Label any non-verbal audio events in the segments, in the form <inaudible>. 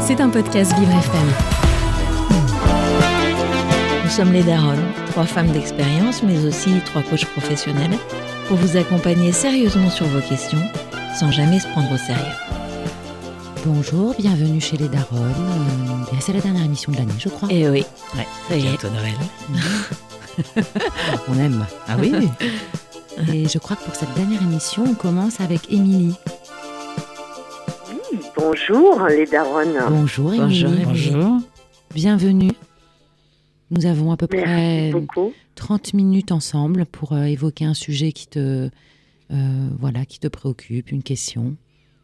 C'est un podcast Vivre FM. Nous sommes les Daronnes, trois femmes d'expérience, mais aussi trois coachs professionnels, pour vous accompagner sérieusement sur vos questions, sans jamais se prendre au sérieux. Bonjour, bienvenue chez les Daronnes. Euh, c'est la dernière émission de l'année, je crois. Eh oui, Ouais, ça y est. Noël. <laughs> On aime. Ah oui <laughs> Et je crois que pour cette dernière émission, on commence avec Émilie. Bonjour les daronnes. Bonjour Émilie. Bonjour. Bonjour. Bienvenue. Nous avons à peu Merci près beaucoup. 30 minutes ensemble pour euh, évoquer un sujet qui te, euh, voilà, qui te préoccupe, une question.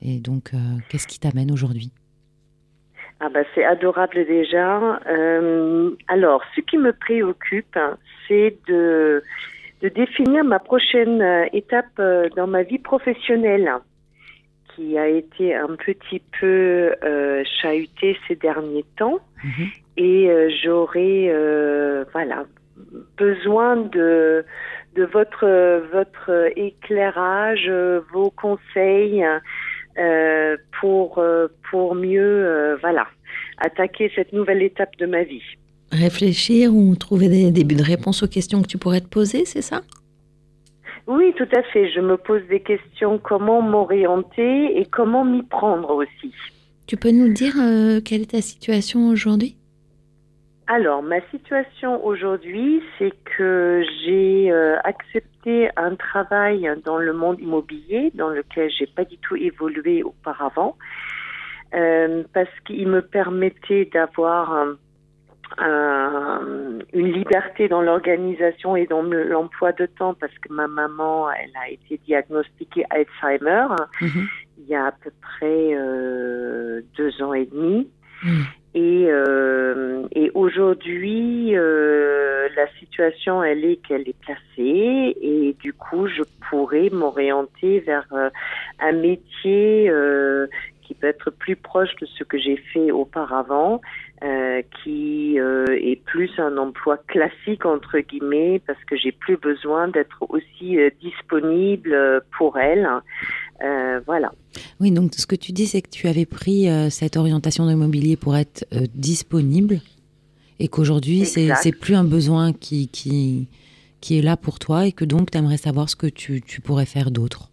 Et donc, euh, qu'est-ce qui t'amène aujourd'hui? Ah bah c'est adorable déjà. Euh, alors, ce qui me préoccupe, hein, c'est de, de définir ma prochaine étape dans ma vie professionnelle, qui a été un petit peu euh, chahutée ces derniers temps. Mhm. Et euh, j'aurais, euh, voilà, besoin de de votre votre éclairage, vos conseils euh, pour pour mieux, euh, voilà, attaquer cette nouvelle étape de ma vie. Réfléchir ou trouver des débuts de réponse aux questions que tu pourrais te poser, c'est ça? Oui, tout à fait. Je me pose des questions comment m'orienter et comment m'y prendre aussi? Tu peux nous dire euh, quelle est ta situation aujourd'hui? Alors, ma situation aujourd'hui, c'est que j'ai euh, accepté un travail dans le monde immobilier dans lequel j'ai pas du tout évolué auparavant, euh, parce qu'il me permettait d'avoir un- un- une liberté dans l'organisation et dans le- l'emploi de temps, parce que ma maman, elle a été diagnostiquée Alzheimer Mhm. il y a à peu près euh, deux ans et demi. Mm. Et, euh, et aujourd'hui, euh, la situation, elle est qu'elle est placée et du coup, je pourrais m'orienter vers euh, un métier euh, qui peut être plus proche de ce que j'ai fait auparavant, euh, qui euh, est plus un emploi classique entre guillemets, parce que j'ai plus besoin d'être aussi euh, disponible pour elle. Voilà. Oui, donc ce que tu dis, c'est que tu avais pris cette orientation de l'immobilier pour être disponible et qu'aujourd'hui, c'est plus un besoin qui, qui, qui est là pour toi et que donc tu aimerais savoir ce que tu, tu pourrais faire d'autre.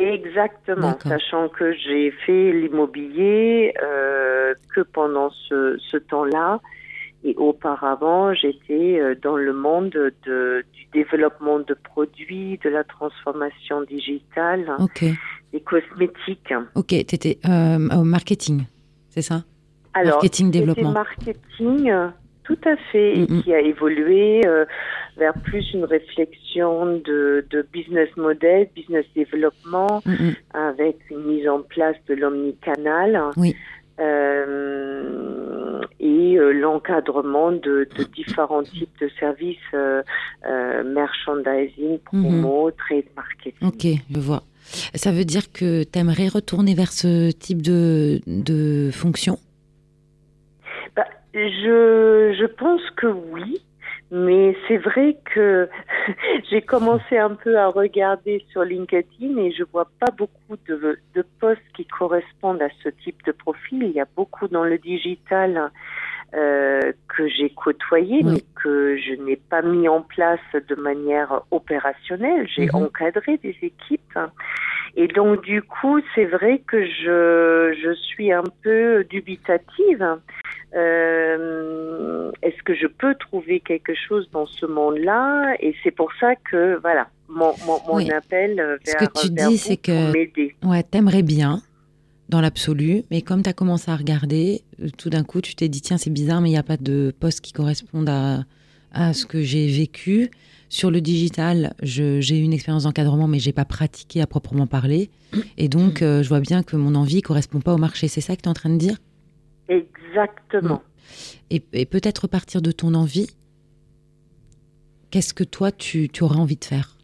Exactement, sachant que j'ai fait l'immobilier euh, que pendant ce, ce temps-là. Et auparavant, j'étais euh, dans le monde de, du développement de produits, de la transformation digitale, des cosmétiques. ok, tu étais au marketing, c'est ça? Alors, Marketing, développement. marketing, euh, tout à fait, et qui a évolué euh, vers plus une réflexion de, de business model, business développement, Mm, avec une mise en place de l'omnicanal. Oui. Euh, et euh, l'encadrement de, de différents types de services, euh, merchandising, promo, trade marketing. Ok, je vois. Ça veut dire que tu aimerais retourner vers ce type de, de fonction? Je, je pense que oui, mais c'est vrai que <laughs> j'ai commencé un peu à regarder sur LinkedIn et je vois pas beaucoup de, de postes qui correspondent à ce type de profil. Il y a beaucoup dans le digital euh, que j'ai côtoyé, Oui. mais que je n'ai pas mis en place de manière opérationnelle. J'ai Mhm. encadré des équipes. Et donc, du coup, c'est vrai que je, je suis un peu dubitative. Euh, Est-ce que je peux trouver quelque chose dans ce monde-là? Et c'est pour ça que, voilà, mon, mon, mon Oui. appel vers, Ce que tu vers dis, c'est que-. Ouais, t'aimerais bien, dans l'absolu, mais comme tu as commencé à regarder, euh, tout d'un coup, tu t'es dit, tiens, c'est bizarre, mais il n'y a pas de poste qui corresponde à, à ce que j'ai vécu. Sur le digital, j'ai eu une expérience d'encadrement, mais j'ai pas pratiqué à proprement parler. Et donc, euh, je vois bien que mon envie correspond pas au marché. C'est ça que tu es en train de dire? Exactement. Et, et peut-être partir de ton envie, qu'est-ce que toi, tu, tu aurais envie de faire?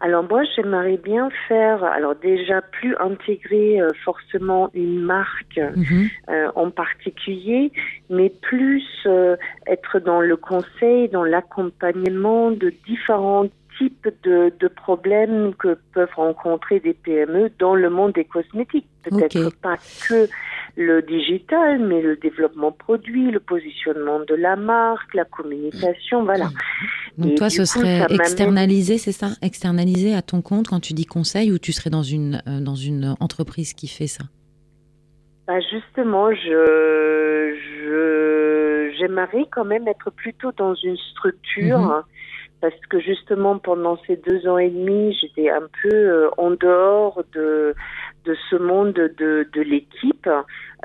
Alors moi, j'aimerais bien faire, alors déjà plus intégrer euh, forcément une marque Mhm. euh, en particulier, mais plus euh, être dans le conseil, dans l'accompagnement de différents types de, de, problèmes que peuvent rencontrer des PME dans le monde des cosmétiques. Peut-être pas que le digital, mais le développement produit, le positionnement de la marque, la communication, voilà. Donc toi, ce serait externalisé, c'est ça? Externalisé à ton compte quand tu dis conseil ou tu serais dans une, euh, dans une entreprise qui fait ça? Bah Justement, je, je, j'aimerais quand même être plutôt dans une structure. Mhm. Parce que justement, pendant ces deux ans et demi, j'étais un peu euh, en dehors de, de ce monde de, de l'équipe,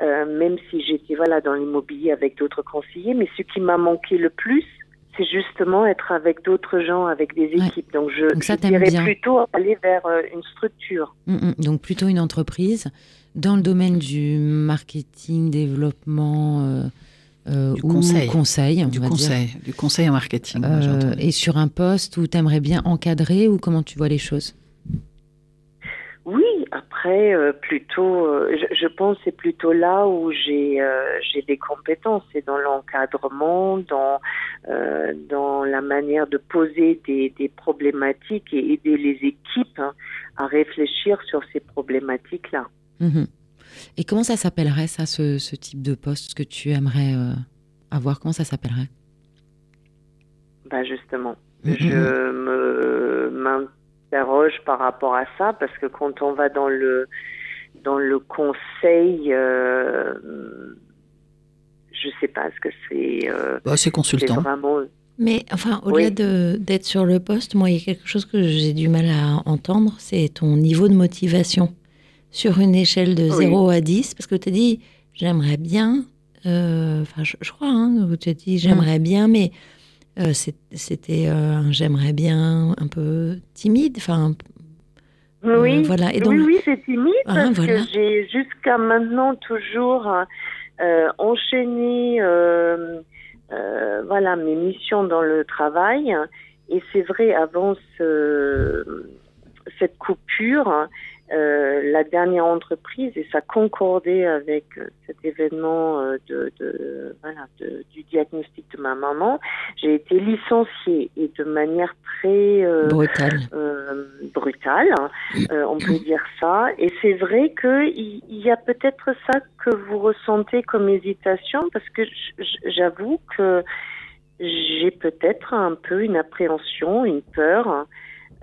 euh, même si j'étais voilà, dans l'immobilier avec d'autres conseillers. Mais ce qui m'a manqué le plus, c'est justement être avec d'autres gens, avec des équipes. Donc je, dirais plutôt aller vers euh, une structure. Mm, mm. donc plutôt une entreprise dans le domaine du marketing, développement. Euh, euh du conseil, conseil du conseil, du conseil en marketing. et sur un poste où tu aimerais bien encadrer ou comment tu vois les choses? Oui, après, euh, plutôt, euh, je, pense c'est plutôt là où j'ai euh, j'ai des compétences, c'est dans l'encadrement, dans dans la manière de poser des, des problématiques et aider les équipes hein, à réfléchir sur ces problématiques-là. Mhm. Et comment ça s'appellerait ça, ce, ce, type de poste que tu aimerais avoir? Comment ça s'appellerait? Bah justement, mhm. je me interroge par rapport à ça parce que quand on va dans le dans le conseil, euh, je sais pas ce que c'est. Euh, bah, c'est consultant. Vraiment... Mais enfin, au-delà d'être sur le poste, moi, il y a quelque chose que j'ai du mal à entendre, c'est ton niveau de motivation sur une échelle de 0 à 10, parce que tu as dit, j'aimerais bien, euh, enfin, je, crois, hein, tu as dit, j'aimerais mm. bien, mais euh, c'était euh, j'aimerais bien un peu timide. Enfin, euh, oui, voilà. Et donc, oui, oui c'est timide ah, parce que j'ai jusqu'à maintenant toujours enchaîné voilà, mes missions dans le travail. Et c'est vrai, avant cette coupure, euh, la dernière entreprise et ça concordait avec euh, cet événement euh, de, de, voilà, de, du diagnostic de ma maman. J'ai été licenciée et de manière très brutale, brutale hein, on peut dire ça. Et c'est vrai qu'il y, y a peut-être ça que vous ressentez comme hésitation parce que j'avoue que j'ai peut-être un peu une appréhension, une peur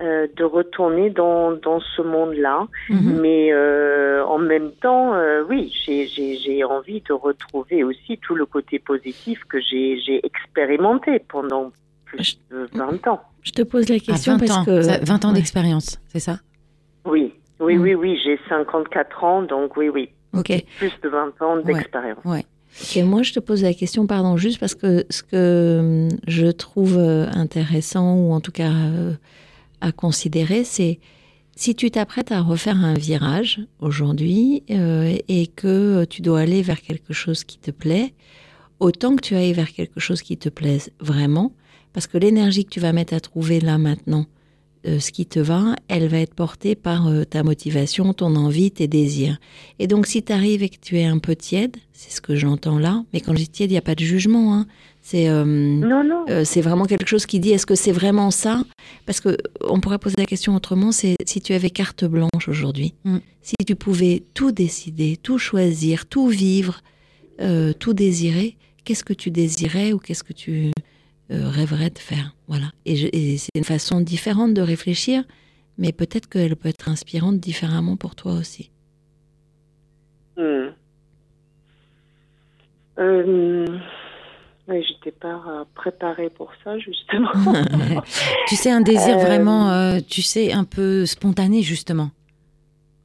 euh, de retourner dans, dans ce monde-là. Mhm. Mais euh, en même temps, euh, oui, j'ai envie de retrouver aussi tout le côté positif que j'ai expérimenté pendant plus de 20 ans. Je te pose la question parce que... 20 ans d'expérience, c'est ça? Oui, oui, oui, oui, j'ai 54 ans, donc oui, oui. Ok. Plus de 20 ans d'expérience. Ouais. moi, je te pose la question, pardon, juste parce que ce que hum, je trouve intéressant, ou en tout cas à considérer, c'est si tu t'apprêtes à refaire un virage aujourd'hui euh, et que tu dois aller vers quelque chose qui te plaît, autant que tu ailles vers quelque chose qui te plaise vraiment, parce que l'énergie que tu vas mettre à trouver là maintenant, euh, ce qui te va, elle va être portée par euh, ta motivation, ton envie, tes désirs. Et donc si tu arrives et que tu es un peu tiède, c'est ce que j'entends là, mais quand je dis tiède, il n'y a pas de jugement, hein, c'est euh, c'est vraiment quelque chose qui dit est-ce que c'est vraiment ça? Parce que on pourrait poser la question autrement, c'est si tu avais carte blanche aujourd'hui, mm. si tu pouvais tout décider, tout choisir, tout vivre, euh, tout désirer, qu'est-ce que tu désirais ou qu'est-ce que tu euh, rêverais de faire? Voilà. Et, c'est une façon différente de réfléchir, mais peut-être qu'elle peut être inspirante différemment pour toi aussi. Mm. Oui, j'étais pas euh, préparée pour ça, justement. <laughs> tu sais, un désir euh, vraiment, euh, tu sais, un peu spontané, justement.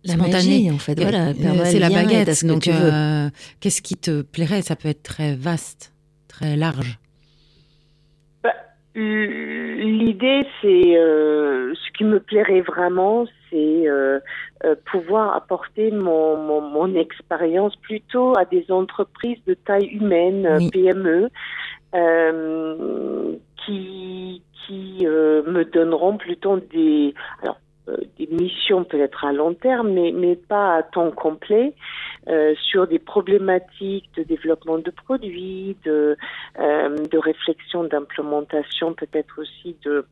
La spontané. en fait. Voilà, c'est la baguette. Donc, qu'est-ce qui te plairait? Ça peut être très vaste, très large. Bah, l'idée, c'est ce qui me plairait vraiment, c'est euh, pouvoir apporter mon, mon, mon expérience plutôt à des entreprises de taille humaine, PME, euh, qui, qui euh, me donneront plutôt des, alors, des missions peut-être à long terme, mais, mais pas à temps complet, sur des problématiques de développement de produits, de, de réflexion, d'implémentation, peut-être aussi de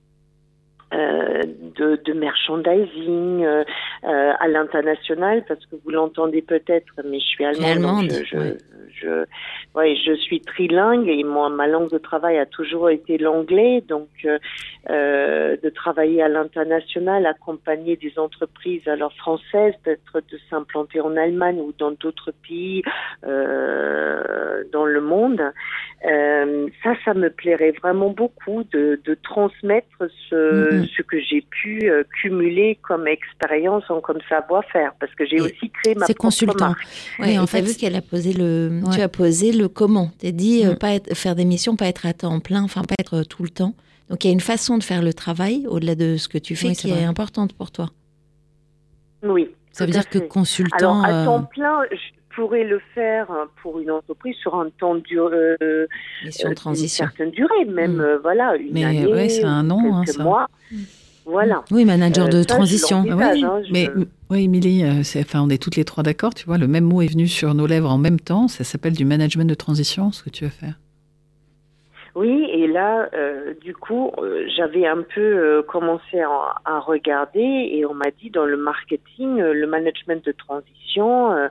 euh, de, de, merchandising euh, euh, à l'international, parce que vous l'entendez peut-être, mais je suis allemande. je, je, je, ouais, je suis trilingue et moi, ma langue de travail a toujours été l'anglais. Donc, euh, de travailler à l'international, accompagner des entreprises alors françaises, peut-être de s'implanter en Allemagne ou dans d'autres pays euh, dans le monde. Euh, ça, ça me plairait vraiment beaucoup de, de transmettre ce, mm-hmm. ce que j'ai pu euh, cumuler comme expérience, comme savoir-faire, parce que j'ai aussi créé ma propre consultant. marque. Oui, en fait, vu qu'elle a posé le, ouais. tu as posé le comment. Tu as dit mm. pas être, faire des missions, pas être à temps plein, enfin pas être tout le temps. Donc il y a une façon de faire le travail au-delà de ce que tu fais oui, qui est, est importante pour toi. Oui. Ça veut dire que consultant. Alors à temps plein, je pourrais le faire pour une entreprise sur un temps de euh, Mission transition. une certaine durée, même Mm. euh, voilà une Mais année, ouais, c'est un an, hein, quelques ça. mois. Voilà. Oui, manager Euh, de ça, transition. Oui, hein, je- mais oui, Émilie, euh, enfin, on est toutes les trois d'accord, tu vois, le même mot est venu sur nos lèvres en même temps, ça s'appelle du management de transition, ce que tu veux faire. Oui, et là, euh, du coup, euh, j'avais un peu euh, commencé à, à regarder et on m'a dit dans le marketing, euh, le management de transition, euh,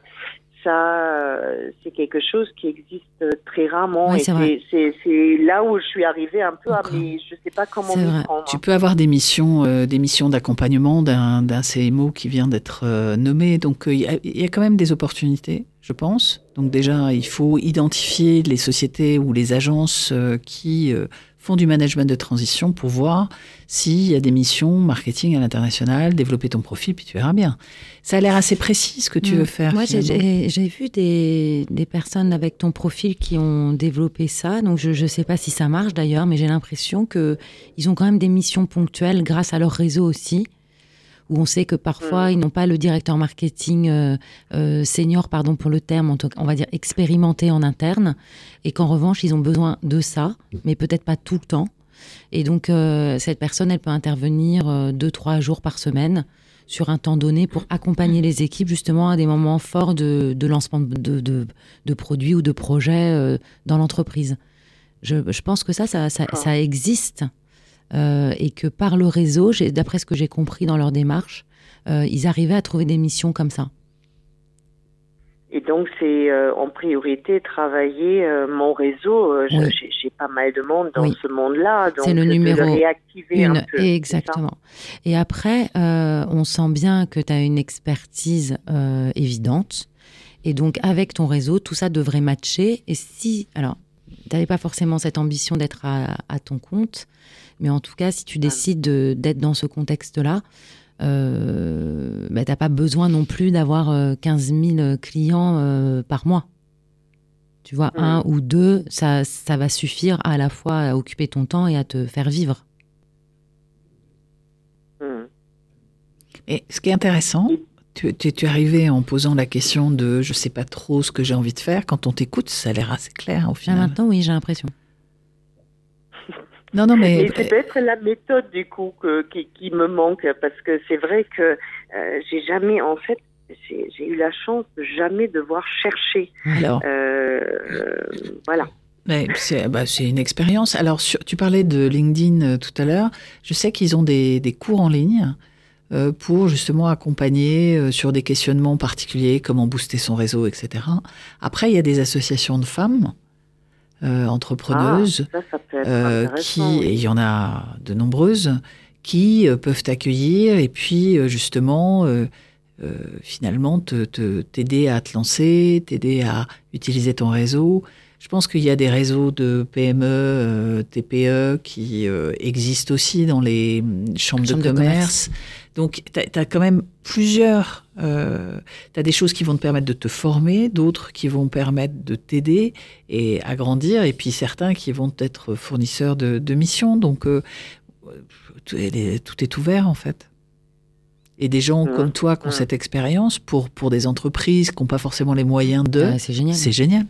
ça, euh, c'est quelque chose qui existe très rarement. Et c'est là où je suis arrivée un peu à mais je sais pas comment prendre. Tu peux avoir des missions, euh, des missions d'accompagnement d'un CMO qui vient d'être euh, nommé, donc euh, il y, a- il y a quand même des opportunités, je pense. Donc déjà, il faut identifier les sociétés ou les agences qui font du management de transition pour voir s'il y a des missions marketing à l'international, développer ton profil, puis tu verras bien. Ça a l'air assez précis ce que tu veux faire. Moi, j'ai vu des, des personnes avec ton profil qui ont développé ça. Donc, je ne sais pas si ça marche d'ailleurs, mais j'ai l'impression qu'ils ont quand même des missions ponctuelles grâce à leur réseau aussi. Où on sait que parfois, Mm. ils n'ont pas le directeur marketing euh, euh, senior, pardon pour le terme, on va dire expérimenté en interne. Et qu'en revanche, ils ont besoin de ça, mais peut-être pas tout le temps. Et donc, euh, cette personne, elle peut intervenir deux, trois jours par semaine sur un temps donné pour accompagner les équipes justement à des moments forts de, de lancement de, de, de produits ou de projets dans l'entreprise. Je, je pense que ça, ça, ça, D'accord. ça existe euh, et que par le réseau, d'après ce que j'ai compris dans leur démarche, euh, ils arrivaient à trouver des missions comme ça. Et donc, c'est euh, en priorité travailler euh, mon réseau. Euh, Oui. J'ai pas mal de monde dans Oui. ce monde-là. C'est le de numéro réactiver Une, un peu. c'est ça exactement. Et après, on sent bien que tu as une expertise évidente. Et donc, avec ton réseau, tout ça devrait matcher. Et si, alors, n'avais pas forcément cette ambition d'être à, à ton compte, mais en tout cas, si tu décides de- d'être dans ce contexte-là, euh, bah, tu n'as pas besoin non plus d'avoir euh, 15 000 clients euh, par mois. Tu vois, un ou deux, ça, ça va suffire à la fois à occuper ton temps et à te faire vivre. Hmm. Et ce qui est intéressant, tu, tu, tu es arrivé en posant la question de je sais pas trop ce que j'ai envie de faire. Quand on t'écoute, ça a l'air assez clair au final. maintenant, oui, j'ai l'impression. Non, non, mais Et c'est peut-être la méthode du coup que, qui, qui me manque parce que c'est vrai que euh, j'ai jamais, en fait, j'ai eu la chance de jamais devoir chercher. alors, Euh, euh, voilà. mais c'est bah, c'est une expérience. Alors, sur- tu parlais de LinkedIn euh, tout à l'heure. Je sais qu'ils ont des, des cours en ligne euh, pour justement accompagner euh, sur des questionnements particuliers, comment booster son réseau, etc. Après, il y a des associations de femmes euh, entrepreneuses. Ah, ça, ça euh, qui, et il y en a de nombreuses, qui euh, peuvent t'accueillir et puis euh, justement, euh, euh, finalement, te- te- t'aider à te lancer, t'aider à utiliser ton réseau. Je pense qu'il y a des réseaux de PME, euh, TPE qui euh, existent aussi dans les hum, chambres, Chambres de, de commerce. Donc, tu as, quand même plusieurs. Euh, tu as des choses qui vont te permettre de te former, d'autres qui vont permettre de t'aider et à grandir, et puis certains qui vont être fournisseurs de, de missions. Donc, euh, tout, est, tout est ouvert, en fait. Et des gens Mmh. comme toi qui ont Mmh. cette expérience, pour, pour des entreprises qui n'ont pas forcément les moyens de, Ah, c'est génial. c'est génial.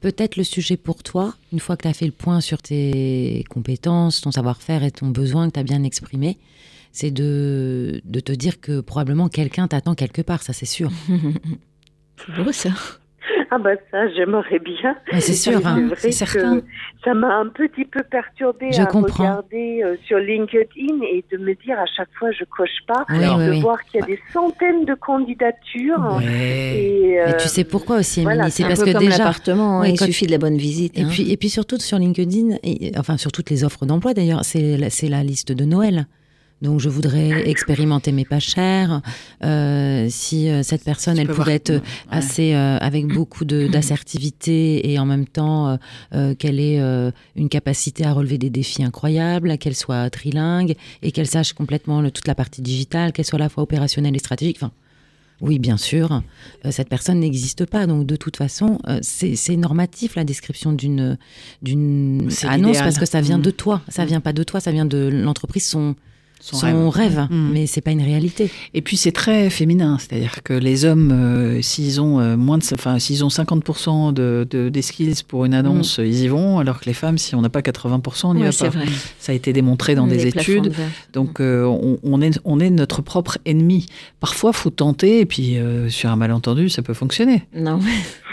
Peut-être le sujet pour toi, une fois que tu as fait le point sur tes compétences, ton savoir-faire et ton besoin que tu as bien exprimé, c'est de, de te dire que probablement quelqu'un t'attend quelque part, ça c'est sûr. <laughs> C'est beau ça. Ah bah ça, j'aimerais bien. c'est sûr, hein, c'est certain. Ça m'a un petit peu perturbé à regarder euh, sur LinkedIn et de me dire à chaque fois je coche pas, de voir qu'il y a des centaines de candidatures. Et, euh, tu sais pourquoi aussi, Émilie? C'est parce que déjà l'appartement, il suffit de la bonne visite. Et hein. puis et puis surtout sur LinkedIn, et, enfin sur toutes les offres d'emploi d'ailleurs, c'est c'est la liste de Noël. Donc je voudrais expérimenter mes pas chers. Euh, si euh, cette personne, elle pouvait être assez euh, avec beaucoup <clears throat> d'assertivité et en même temps qu'elle ait une capacité à relever des défis incroyables, qu'elle soit trilingue et qu'elle sache complètement toute la partie digitale, qu'elle soit à la fois opérationnelle et stratégique. Enfin, oui, bien sûr, cette personne n'existe pas. Donc, de toute façon, c'est normatif la description d'une d'une annonce parce que ça vient de mmh. toi. Ça mmh. vient pas de toi, ça vient de l'entreprise. Son son, rêve, mm. mais c'est pas une réalité. Et puis c'est très féminin, c'est-à-dire que les hommes, euh, s'ils ont euh, moins de, enfin s'ils ont 50% de, de, des skills pour une annonce, mm. ils y vont, alors que les femmes, si on n'a pas 80%, on n'y va pas. Vrai. Ça a été démontré dans des études. Donc euh, on, on, est, on est notre propre ennemi. Parfois, faut tenter, et puis sur un malentendu, ça peut fonctionner. Non.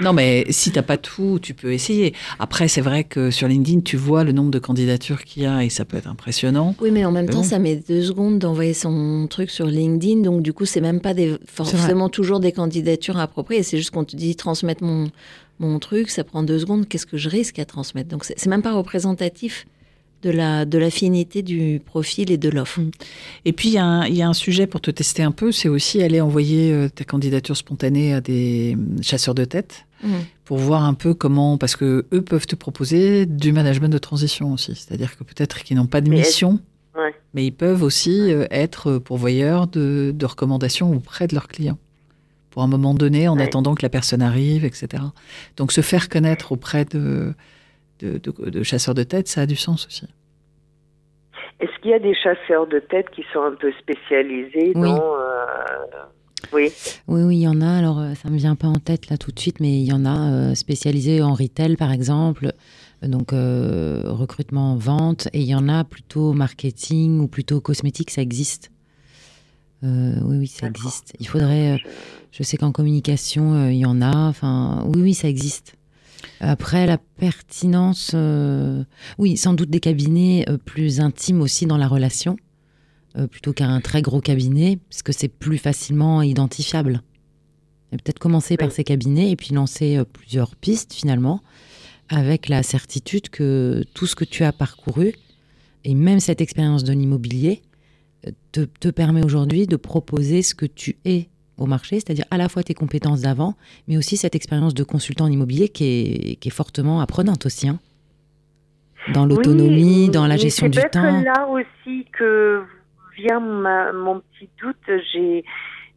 non, mais si t'as pas tout, tu peux essayer. Après, c'est vrai que sur LinkedIn, tu vois le nombre de candidatures qu'il y a, et ça peut être impressionnant. Oui, mais en même temps, ça met deux secondes d'envoyer son truc sur LinkedIn, donc du coup, c'est même pas des, forcément toujours des candidatures appropriées. C'est juste qu'on te dit transmettre mon, mon truc, ça prend deux secondes. Qu'est-ce que je risque à transmettre? Donc, c'est même pas représentatif de la de l'affinité du profil et de l'offre. Mm. Et puis il y, a un sujet pour te tester un peu, c'est aussi aller envoyer euh, ta candidature spontanée à des mm, chasseurs de tête mm. pour voir un peu comment, parce que eux peuvent te proposer du management de transition aussi, c'est-à-dire que peut-être qu'ils n'ont pas de mission. Mais ils peuvent aussi euh, être pourvoyeurs de, recommandations auprès de leurs clients pour un moment donné, en attendant que la personne arrive, etc. Donc se faire connaître auprès de, de, chasseurs de tête, ça a du sens aussi. Est-ce qu'il y a des chasseurs de tête qui sont un peu spécialisés dans... Euh, oui. Oui, oui, il y en a. Alors, euh, ça me vient pas en tête là tout de suite, mais il y en a spécialisés en retail, par exemple donc euh, recrutement, vente, et il y en a plutôt marketing ou plutôt cosmétique, ça existe. Euh, oui, oui, ça existe. Il faudrait, euh, je sais qu'en communication, il y en a. Enfin, oui, oui, ça existe. Après, la pertinence, oui, sans doute des cabinets plus intimes aussi dans la relation, plutôt qu'un très gros cabinet, parce que c'est plus facilement identifiable. Peut-être commencer par ces cabinets et puis lancer plusieurs pistes finalement avec la certitude que tout ce que tu as parcouru, et même cette expérience de l'immobilier, te, te, permet aujourd'hui de proposer ce que tu es au marché, c'est-à-dire à la fois tes compétences d'avant, mais aussi cette expérience de consultant en immobilier qui est, qui est fortement apprenante aussi. Hein. dans l'autonomie, dans la gestion du temps. C'est là aussi que vient mon petit doute. J'ai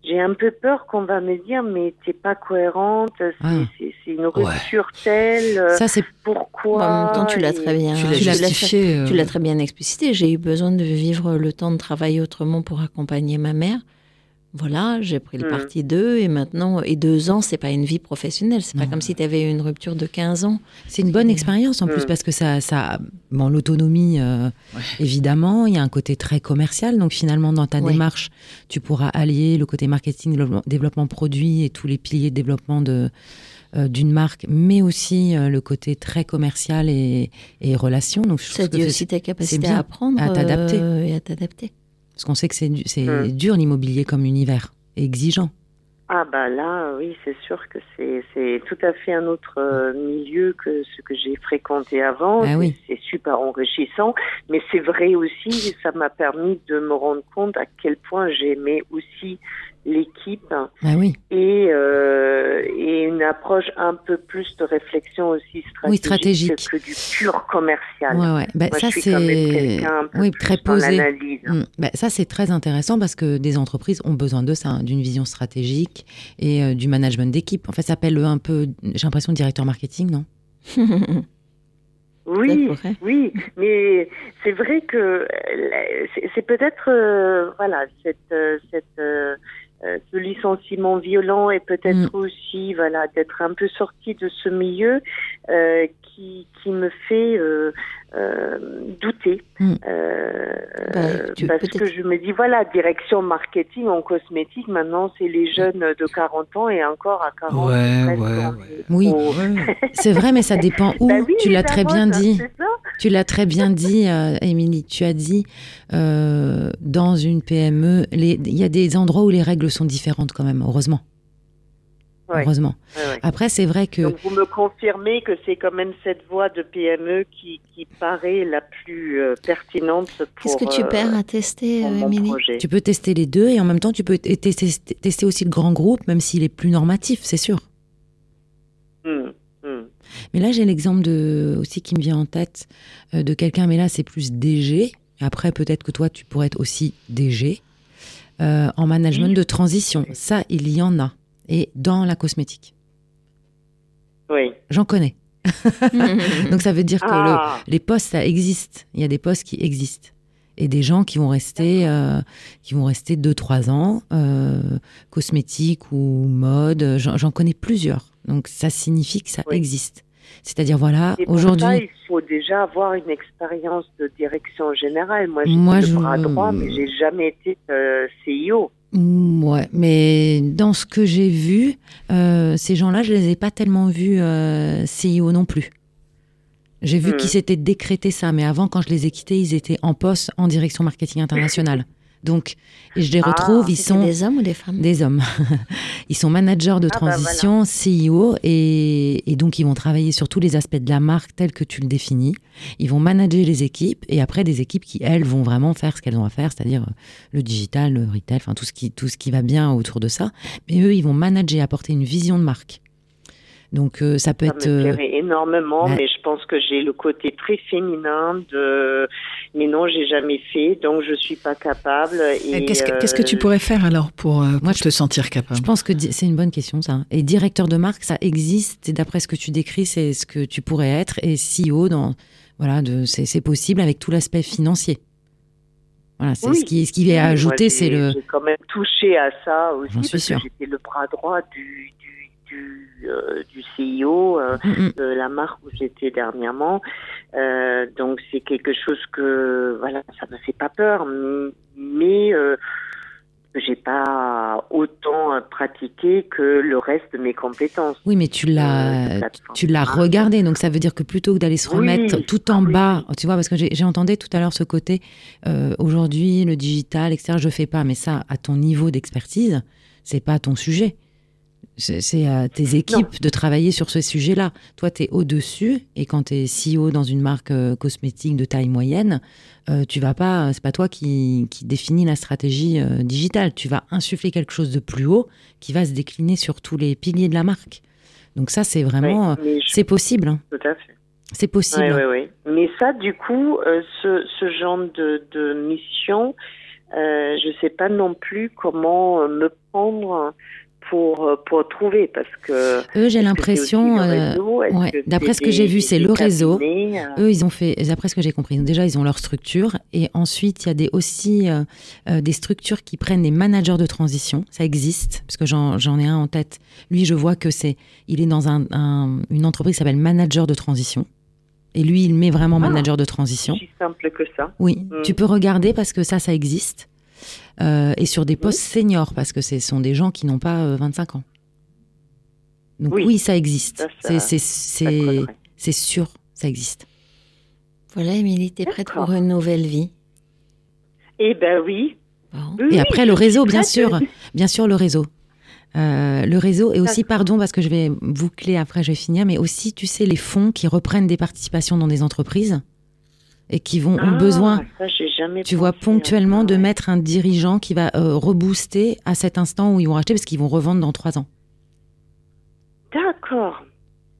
j'ai un peu peur qu'on va me dire mais t'es pas cohérente, c'est ah. une rupture telle. Euh, Ça c'est pourquoi. En même temps, tu l'as très bien. Tu l'as euh. très bien explicité. J'ai eu besoin de vivre le temps de travailler autrement pour accompagner ma mère. Voilà, j'ai pris le mm. parti d'eux et maintenant, et deux ans, c'est pas une vie professionnelle. C'est pas comme si tu avais eu une rupture de 15 ans. C'est une bonne expérience en plus mm. parce que ça, ça bon, l'autonomie, euh, évidemment, il y a un côté très commercial. Donc finalement, dans ta démarche, tu pourras allier le côté marketing, développement, produit et tous les piliers de développement de, euh, d'une marque, mais aussi euh, le côté très commercial et, et relation. Donc, ça dit aussi ta capacité à apprendre à t'adapter. et à t'adapter. Parce qu'on sait que c'est mmh. dur l'immobilier comme univers, exigeant. Ah bah là, oui, c'est sûr que c'est tout à fait un autre euh, milieu que ce que j'ai fréquenté avant. Ah oui. C'est super enrichissant, mais c'est vrai aussi, ça m'a permis de me rendre compte à quel point j'aimais aussi l'équipe ah oui. et, euh, et une approche un peu plus de réflexion aussi stratégique, oui, stratégique. que du pur commercial. Ouais, ouais. Bah, ça c'est oui, très posé. Mmh. Bah, ça c'est très intéressant parce que des entreprises ont besoin de ça, hein, d'une vision stratégique et euh, du management d'équipe. En fait, ça s'appelle un peu, j'ai l'impression, directeur marketing, non? <laughs> Oui, oui, mais c'est vrai que euh, c'est peut-être euh, voilà cette cette euh, ce licenciement violent et peut-être Mm. aussi voilà d'être un peu sorti de ce milieu euh, qui, qui me fait euh, euh, douter Mm. Euh, Bah, tu- parce que je me dis voilà direction marketing en cosmétique maintenant c'est les jeunes de 40 ans et encore à 40 Ouais, ils restent ouais, dans ouais. les- Oui, au- <laughs> c'est vrai, mais ça dépend <laughs> où. Bah oui, tu l'as très bien dit. Tu l'as très bien dit, euh, Émilie. Tu as dit, euh, dans une PME, il y a des endroits où les règles sont différentes quand même, heureusement. Ouais. Heureusement. Ouais, ouais. Après, c'est vrai que Donc vous me confirmez que c'est quand même cette voie de PME qui, qui paraît la plus euh, pertinente pour Qu'est-ce que tu euh, perds à tester, euh, Émilie tu peux tester les deux et en même temps, tu peux tester, tester aussi le grand groupe, même s'il est plus normatif, c'est sûr. Hmm, hmm. Mais là, j'ai l'exemple de aussi qui me vient en tête euh, de quelqu'un, mais là, c'est plus DG. Après, peut-être que toi, tu pourrais être aussi DG euh, en management de transition. Ça, il y en a. Et dans la cosmétique. Oui. J'en connais. <laughs> Donc, ça veut dire que le- Ah, les postes, ça existe. Il y a des postes qui existent. Et des gens qui vont rester, euh, qui vont rester 2-3 ans, euh, cosmétique ou mode. J'en connais plusieurs. Donc, ça signifie que ça Oui. existe. C'est-à-dire, voilà, aujourd'hui. il faut déjà avoir une expérience de direction générale. Moi, j'ai le bras droit, mais j'ai jamais été euh, CIO. Mm, Ouais, mais dans ce que j'ai vu, euh, ces gens-là, je les ai pas tellement vus euh, CIO non plus. J'ai vu Mhm. qu'ils s'étaient décrété ça, mais avant, quand je les ai quittés, ils étaient en poste en direction marketing international. Donc, et je les Ah, retrouve, ils sont des hommes ou des femmes? Des hommes. <laughs> ils sont managers de Ah, bah, transition, CEO, et, et donc ils vont travailler sur tous les aspects de la marque tels que tu le définis. Ils vont manager les équipes, et après des équipes qui, elles, vont vraiment faire ce qu'elles ont à faire, c'est-à-dire euh, le digital, le retail, enfin tout ce, qui, tout ce qui va bien autour de ça. Mais eux, ils vont manager, apporter une vision de marque. Donc euh, ça peut Ça être... me euh, plairait énormément, ouais. mais je pense que j'ai le côté très féminin de. Mais non, j'ai jamais fait, donc je suis pas capable. Et, Qu'est-ce que, qu'est-ce que tu euh, pourrais faire alors pour, euh, pour Moi, je- te sentir Je capable pense que di- c'est une bonne question, ça. Et directeur de marque, ça existe. Et d'après ce que tu décris, c'est ce que tu pourrais être. Et CEO, dans, voilà, de, c'est, c'est possible avec tout l'aspect financier. Voilà, c'est Oui. ce qui, ce qui est ajouté, j'ai- c'est le. J'ai quand même touché à ça aussi J'en suis parce sûre. que j'étais le bras droit du du du, euh, du CEO euh, Mm, mm. de la marque où j'étais dernièrement. Euh, donc c'est quelque chose que voilà, ça me fait pas peur, mais euh, j'ai pas autant euh, pratiqué que le reste de mes compétences. Oui, mais tu Euh, l'as, de tu l'as regardé. Donc ça veut dire que plutôt que d'aller se Oui. remettre tout en Oui, bas, tu vois, parce que j'ai, j'ai entendu tout à l'heure ce côté, euh, aujourd'hui, le digital, etc., je fais pas. Mais ça, à ton niveau d'expertise, c'est pas ton sujet. C'est, à tes équipes de travailler sur ce sujet-là. Toi, tu es au-dessus, et quand tu es CEO dans une marque euh, cosmétique de taille moyenne, euh, tu vas pas, c'est pas toi qui, qui définis la stratégie euh, digitale. Tu vas insuffler quelque chose de plus haut qui va se décliner sur tous les piliers de la marque. Donc ça, c'est vraiment, euh, Oui, mais je- c'est possible. hein. tout à fait. C'est possible. Oui, oui, oui. Mais ça, du coup, ce, ce genre de, de mission, je sais pas non plus comment me prendre pour, euh, pour trouver, parce que... Eux, j'ai l'impression, c'est euh, ouais, d'après c'est ce que j'ai vu, c'est le réseau. cabinets, euh, Eux, ils ont fait, d'après ce que j'ai compris, déjà, ils ont leur structure. Et ensuite, il y a des, aussi euh, des structures qui prennent des managers de transition. Ça existe, parce que j'en ai un en tête. Lui, je vois que c'est, il est dans un, un- une entreprise qui s'appelle Manager de transition. Et lui, il met vraiment Ah. manager de transition. aussi simple que ça. Oui, tu peux regarder parce que ça, ça existe. Euh, et sur des postes seniors, parce que ce sont des gens qui n'ont pas euh, 25 ans. Donc oui, Oui. ça existe. C'est- sûr, ça existe. Voilà, Émilie, t'es prête pour une nouvelle vie? Eh ben oui. Bon. Oui, Et après, le réseau, bien sûr. Bien sûr, le réseau. Euh, le réseau et aussi, pardon, parce que je vais boucler après, je vais finir, mais aussi, tu sais, les fonds qui reprennent des participations dans des entreprises et qui vont, ont Ah, besoin, ça, j'ai jamais tu vois, ponctuellement de mettre un dirigeant qui va euh, rebooster à cet instant où ils vont racheter parce qu'ils vont revendre dans trois ans. D'accord.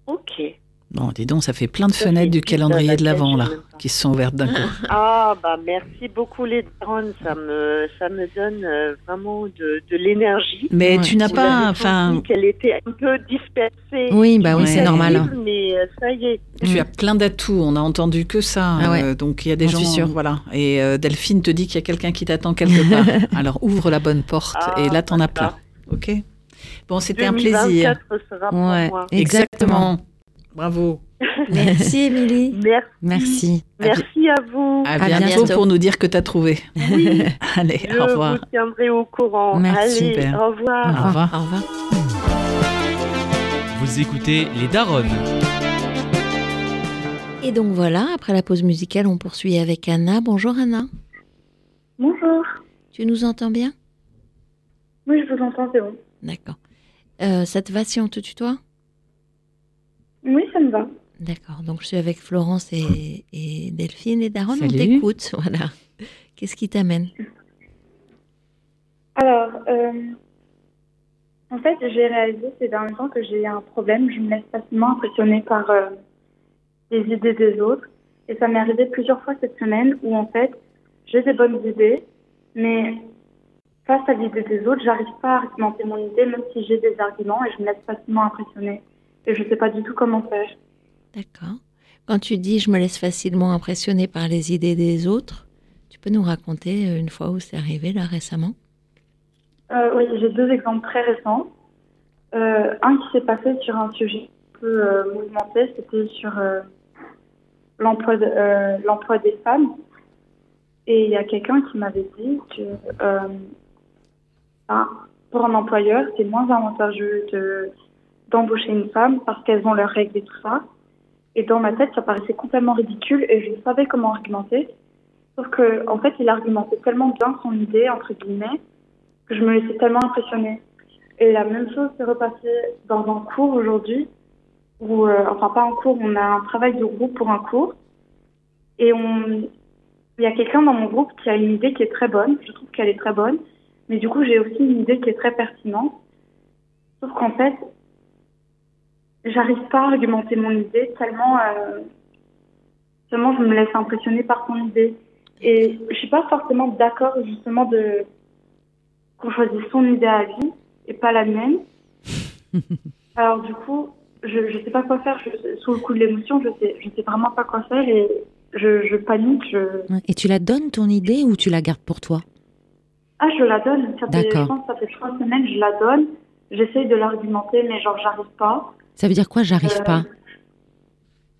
Ok. Bon, dis donc, ça fait plein de fenêtres du calendrier de l'Avent, là, qui se sont ouvertes d'un coup. <laughs> Ah, bah merci beaucoup les darons, ça me, ça me donne euh, vraiment de, de l'énergie. Mais tu n'as pas, enfin... qu'elle était un peu dispersée. Oui, bah oui, c'est normal. Mais euh, ça y est. Tu as plein d'atouts, on a entendu que ça. Ah ouais. euh, donc il y a des gens, voilà. Et euh, Delphine te dit qu'il y a quelqu'un qui t'attend quelque part. <laughs> Alors ouvre la bonne porte Ah, et là t'en as plein. Ok. Bon, c'était un plaisir. 2024 sera pour Ouais. moi. Exactement. Bravo. <laughs> Merci, Émilie. Merci. Merci. Merci à vous. À, À bientôt, bientôt. pour nous dire que t'as trouvé. <laughs> Allez, Je au revoir. vous tiendrai au courant. Merci. Allez, Super. au revoir. Au revoir. Au revoir. Vous écoutez Les Daronnes. Et donc voilà, après la pause musicale, on poursuit avec Anna. Bonjour Anna. Bonjour. Tu nous entends bien? Oui, je vous entends, c'est bon. D'accord. Euh, ça te va si on te tutoie? Oui, ça me va. D'accord. Donc je suis avec Florence et, et Delphine et Daron. On Salut. t'écoute. <laughs> Voilà. Qu'est-ce qui t'amène? Alors, euh, en fait, j'ai réalisé ces derniers temps que j'ai un problème. Je me laisse facilement impressionner par euh, les idées des autres. Et ça m'est arrivé plusieurs fois cette semaine où, en fait, j'ai des bonnes idées, mais face à l'idée des autres, j'arrive pas à argumenter mon idée, même si j'ai des arguments, et je me laisse facilement impressionner. Et je sais pas du tout comment faire. D'accord. Quand tu dis je me laisse facilement impressionner par les idées des autres, tu peux nous raconter euh, une fois où c'est arrivé là récemment? Euh, oui, j'ai deux exemples très récents. Euh, un qui s'est passé sur un sujet un peu euh, mouvementé, c'était sur l'emploi de- l'emploi des femmes. Et il y a quelqu'un qui m'avait dit que ben, pour un employeur, c'est moins avantageux de- d'embaucher une femme parce qu'elles ont leurs règles et tout ça. Et dans ma tête, ça paraissait complètement ridicule et je savais comment argumenter. Sauf que, en fait, il argumentait tellement bien son idée, entre guillemets, que je me laissais tellement impressionner. Et la même chose s'est repassée dans un cours aujourd'hui, où, euh, enfin pas un cours, on a un travail de groupe pour un cours. Et on, il y a quelqu'un dans mon groupe qui a une idée qui est très bonne, je trouve qu'elle est très bonne, mais du coup j'ai aussi une idée qui est très pertinente. Sauf qu'en fait, j'arrive pas à argumenter mon idée tellement, euh, tellement je me laisse impressionner par son idée. Et je suis pas forcément d'accord justement de qu'on choisisse son idée à vie et pas la mienne. <laughs> Alors du coup, je je sais pas quoi faire. Je, sous le coup de l'émotion, je sais je sais vraiment pas quoi faire et je, je panique. Je... Et tu la donnes ton idée ou tu la gardes pour toi? Ah, je la donne. Ça fait, je pense ça fait trois semaines, je la donne. J'essaye de l'argumenter, mais genre j'arrive pas. Ça veut dire quoi J'arrive Euh, pas?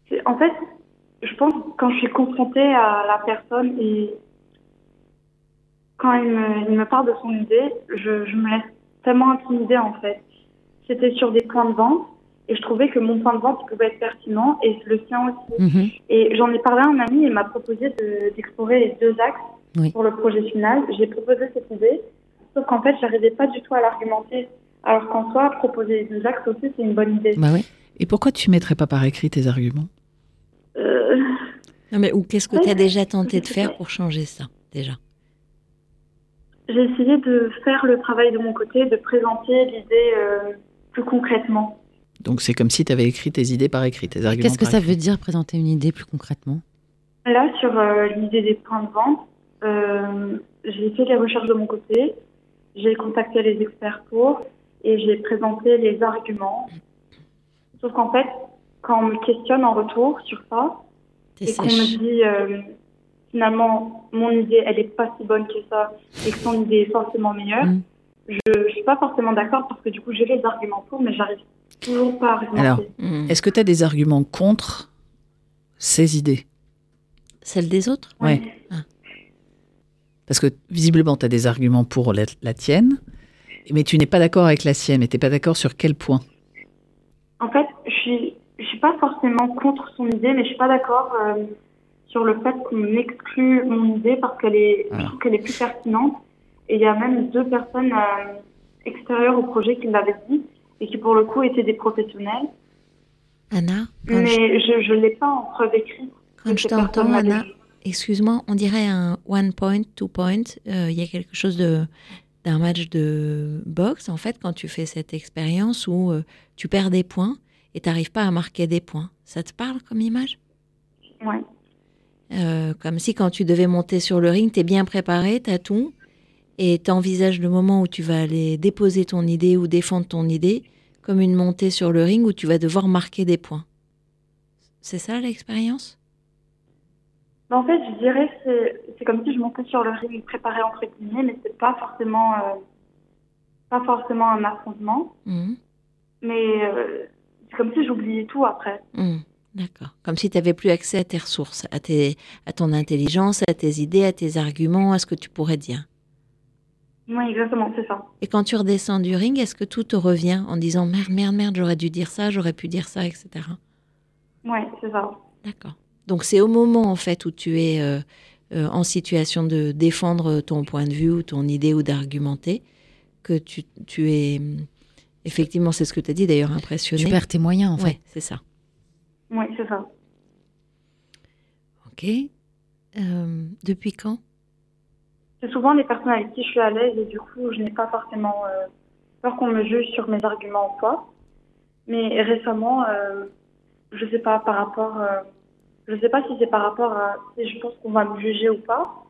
C'est- En fait, je pense que quand je suis confrontée à la personne et quand il me, il me parle de son idée, je, je me laisse tellement intimider en fait. C'était sur des points de vente et je trouvais que mon point de vente pouvait être pertinent et le sien aussi. Mhm. Et j'en ai parlé à un ami et il m'a proposé de- d'explorer les deux axes Oui. pour le projet final. J'ai proposé cette idée, sauf qu'en fait, j'arrivais pas du tout à l'argumenter. Alors qu'en soi, proposer deux axes aussi, c'est une bonne idée. Bah oui. Et pourquoi tu mettrais pas par écrit tes arguments? Euh, Non mais ou qu'est-ce que Ouais, tu as déjà tenté de faire pour changer ça déjà? J'ai essayé de faire le travail de mon côté, de présenter l'idée euh, plus concrètement. Donc c'est comme si tu avais écrit tes idées par écrit, tes arguments Qu'est-ce que par ça écrit. veut dire présenter une idée plus concrètement? Là, sur euh, l'idée des points de vente, euh, j'ai fait les recherches de mon côté, j'ai contacté les experts pour et j'ai présenté les arguments. Sauf qu'en fait, quand on me questionne en retour sur ça et qu'on me dit euh, finalement mon idée elle est pas si bonne que ça et que son idée est forcément meilleure, Mm. je, je suis pas forcément d'accord parce que du coup j'ai les arguments pour, mais j'arrive toujours pas à argumenter. Alors, Hmm. Est-ce que tu as des arguments contre ces idées? Celle des autres? Ouais. Parce que visiblement, tu as des arguments pour la, la tienne, mais tu n'es pas d'accord avec la sienne, et tu n'es pas d'accord sur quel point? En fait, je suis, je suis pas forcément contre son idée, mais je suis pas d'accord euh, sur le fait qu'on exclut mon idée parce qu'elle est, qu'elle est plus pertinente. Et il y a même deux personnes euh, extérieures au projet qui me l'avaient dit et qui pour le coup étaient des professionnels. Anna, quand mais je, je, je l'ai pas en preuve écrite. quand je t'entends, Anna, excuse-moi, on dirait un one point, two point. Euh, Il y a quelque chose de d'un match de boxe, en fait, quand tu fais cette expérience où euh, tu perds des points et tu n'arrives pas à marquer des points. Ça te parle comme image? Ouais. Euh, Comme si quand tu devais monter sur le ring, tu es bien préparé, tu as tout, et tu envisages le moment où tu vas aller déposer ton idée ou défendre ton idée comme une montée sur le ring où tu vas devoir marquer des points. C'est ça l'expérience? En fait, je dirais que c'est- comme si je montais sur le ring préparé entre guillemets, mais c'est pas forcément, euh, pas forcément un affrontement. Mhm. Mais euh, c'est comme si j'oubliais tout après. Mhm. D'accord. Comme si tu n'avais plus accès à tes ressources, à, tes, à ton intelligence, à tes idées, à tes arguments, à ce que tu pourrais dire. Oui, exactement, c'est ça. Et quand tu redescends du ring, est-ce que tout te revient en disant merde, merde, merde, j'aurais dû dire ça, j'aurais pu dire ça, etc. Oui, c'est ça. D'accord. Donc c'est au moment en fait où tu es euh, euh, en situation de défendre ton point de vue ou ton idée ou d'argumenter que tu, tu es effectivement, c'est ce que tu as dit d'ailleurs, impressionné. Tu perds tes moyens, en fait. Ouais, c'est ça. Oui, c'est ça. Ok. Euh, depuis quand? C'est souvent les personnes avec qui je suis à l'aise et du coup, je n'ai pas forcément euh, peur qu'on me juge sur mes arguments ou quoi. Mais récemment, euh, je sais pas par rapport, euh, je sais pas si c'est par rapport à si je pense qu'on va me juger ou pas,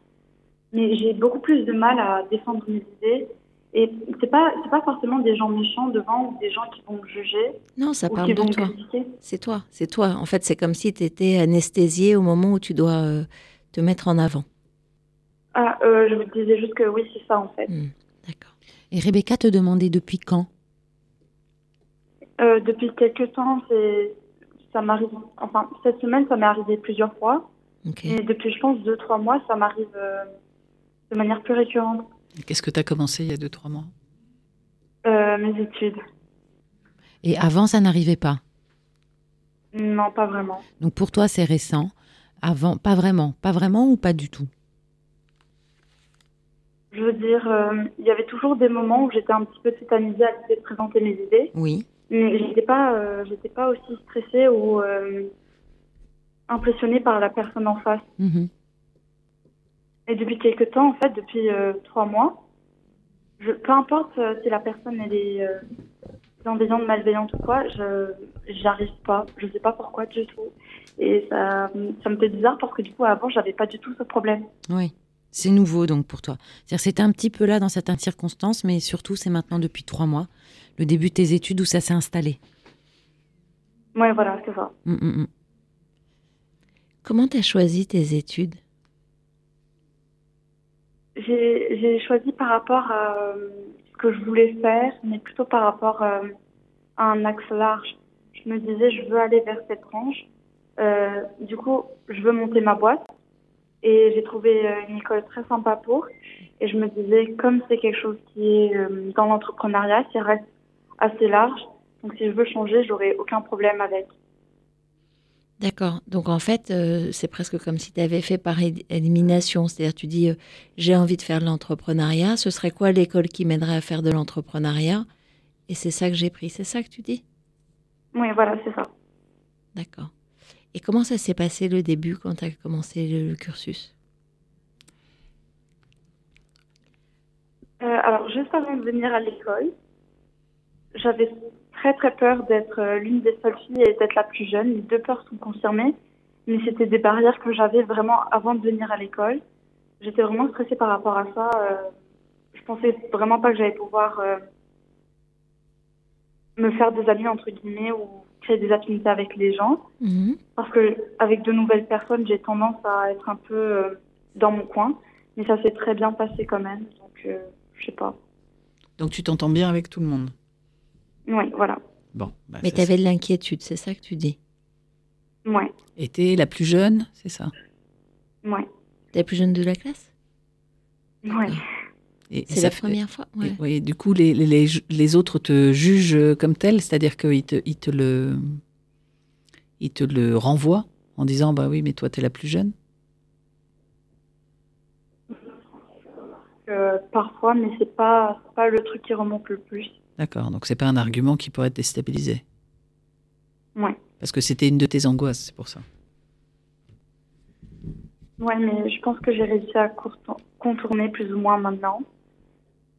mais j'ai beaucoup plus de mal à défendre mes idées. Et c'est pas c'est pas forcément des gens méchants devant ou des gens qui vont me juger Non, ça parle de toi. critiquer. C'est toi, c'est toi. En fait, c'est comme si tu étais anesthésié au moment où tu dois euh, te mettre en avant. Ah, euh, je vous disais juste que oui, c'est ça en fait. Hmm, D'accord. Et Rebecca te demandait depuis quand? Euh, depuis quelques temps, c'est ça m'arrive. Enfin, cette semaine, ça m'est arrivé plusieurs fois. Et depuis, je pense, deux, trois mois, ça m'arrive euh, de manière plus récurrente. Qu'est-ce que tu as commencé il y a 2-3 mois? Euh, mes études. Et avant, ça n'arrivait pas? Non, pas vraiment. Donc pour toi, c'est récent. Avant, pas vraiment. Pas vraiment ou pas du tout? Je veux dire, euh, il y avait toujours des moments où j'étais un petit peu tétanisée à l'idée de présenter mes idées, Oui. Mais j'étais pas, euh, j'étais pas aussi stressée ou euh, impressionnée par la personne en face. Mhm. Et depuis quelques temps, en fait, depuis euh, trois mois, je, peu importe euh, si la personne elle est bienveillante, malveillante ou quoi, je j'arrive pas. Je sais pas pourquoi du tout. Et ça, ça me fait bizarre parce que du coup, avant, j'avais pas du tout ce problème. Oui. C'est nouveau donc pour toi. C'est-à-dire c'était un petit peu là dans certaines circonstances, mais surtout c'est maintenant depuis trois mois, le début de tes études où ça s'est installé. Ouais, voilà, c'est ça. Mm, mm, mm. Comment tu as choisi tes études? J'ai choisi par rapport à euh, ce que je voulais faire, mais plutôt par rapport euh, à un axe large. Je me disais, je veux aller vers cette branche. Euh, du coup, je veux monter ma boîte. Et j'ai trouvé une école très sympa pour. Et je me disais, comme c'est quelque chose qui est dans l'entrepreneuriat, qui reste assez large, donc si je veux changer, j'aurai aucun problème avec. D'accord. Donc en fait, euh, c'est presque comme si tu avais fait par élimination. C'est-à-dire, tu dis, euh, j'ai envie de faire de l'entrepreneuriat. Ce serait quoi l'école qui m'aiderait à faire de l'entrepreneuriat? Et c'est ça que j'ai pris. C'est ça que tu dis? Oui, voilà, c'est ça. D'accord. Et comment ça s'est passé le début quand tu as commencé le, le cursus? Euh, alors, juste avant de venir à l'école, j'avais très très peur d'être euh, l'une des seules filles et d'être la plus jeune. Les deux peurs sont confirmées, mais c'était des barrières que j'avais vraiment avant de venir à l'école. J'étais vraiment stressée par rapport à ça. Euh, je pensais vraiment pas que j'allais pouvoir euh, me faire des amis entre guillemets ou créer des affinités avec les gens, Mhm. parce que avec de nouvelles personnes, j'ai tendance à être un peu dans mon coin. Mais ça s'est très bien passé quand même, donc euh, je sais pas. Donc tu t'entends bien avec tout le monde? Oui, voilà. Bon. bah, Mais tu avais de l'inquiétude, c'est ça que tu dis? Ouais, c'est- Et t'es la plus jeune, c'est ça? Ouais, Tu es la plus jeune de la classe? Ouais. Et- et C'est la fait- première fois et- ouais. oui, du coup, les, les- les, les autres te jugent comme tel, c'est-à-dire qu'ils te, ils te, le, ils te le renvoient en disant Bah oui, mais toi, t'es la plus jeune? Euh, parfois, mais c'est pas, pas le truc qui remonte le plus. D'accord, donc c'est pas un argument qui pourrait te déstabiliser. Ouais, Parce que c'était une de tes angoisses, c'est pour ça. ouais, mais je pense que j'ai réussi à contourner plus ou moins maintenant.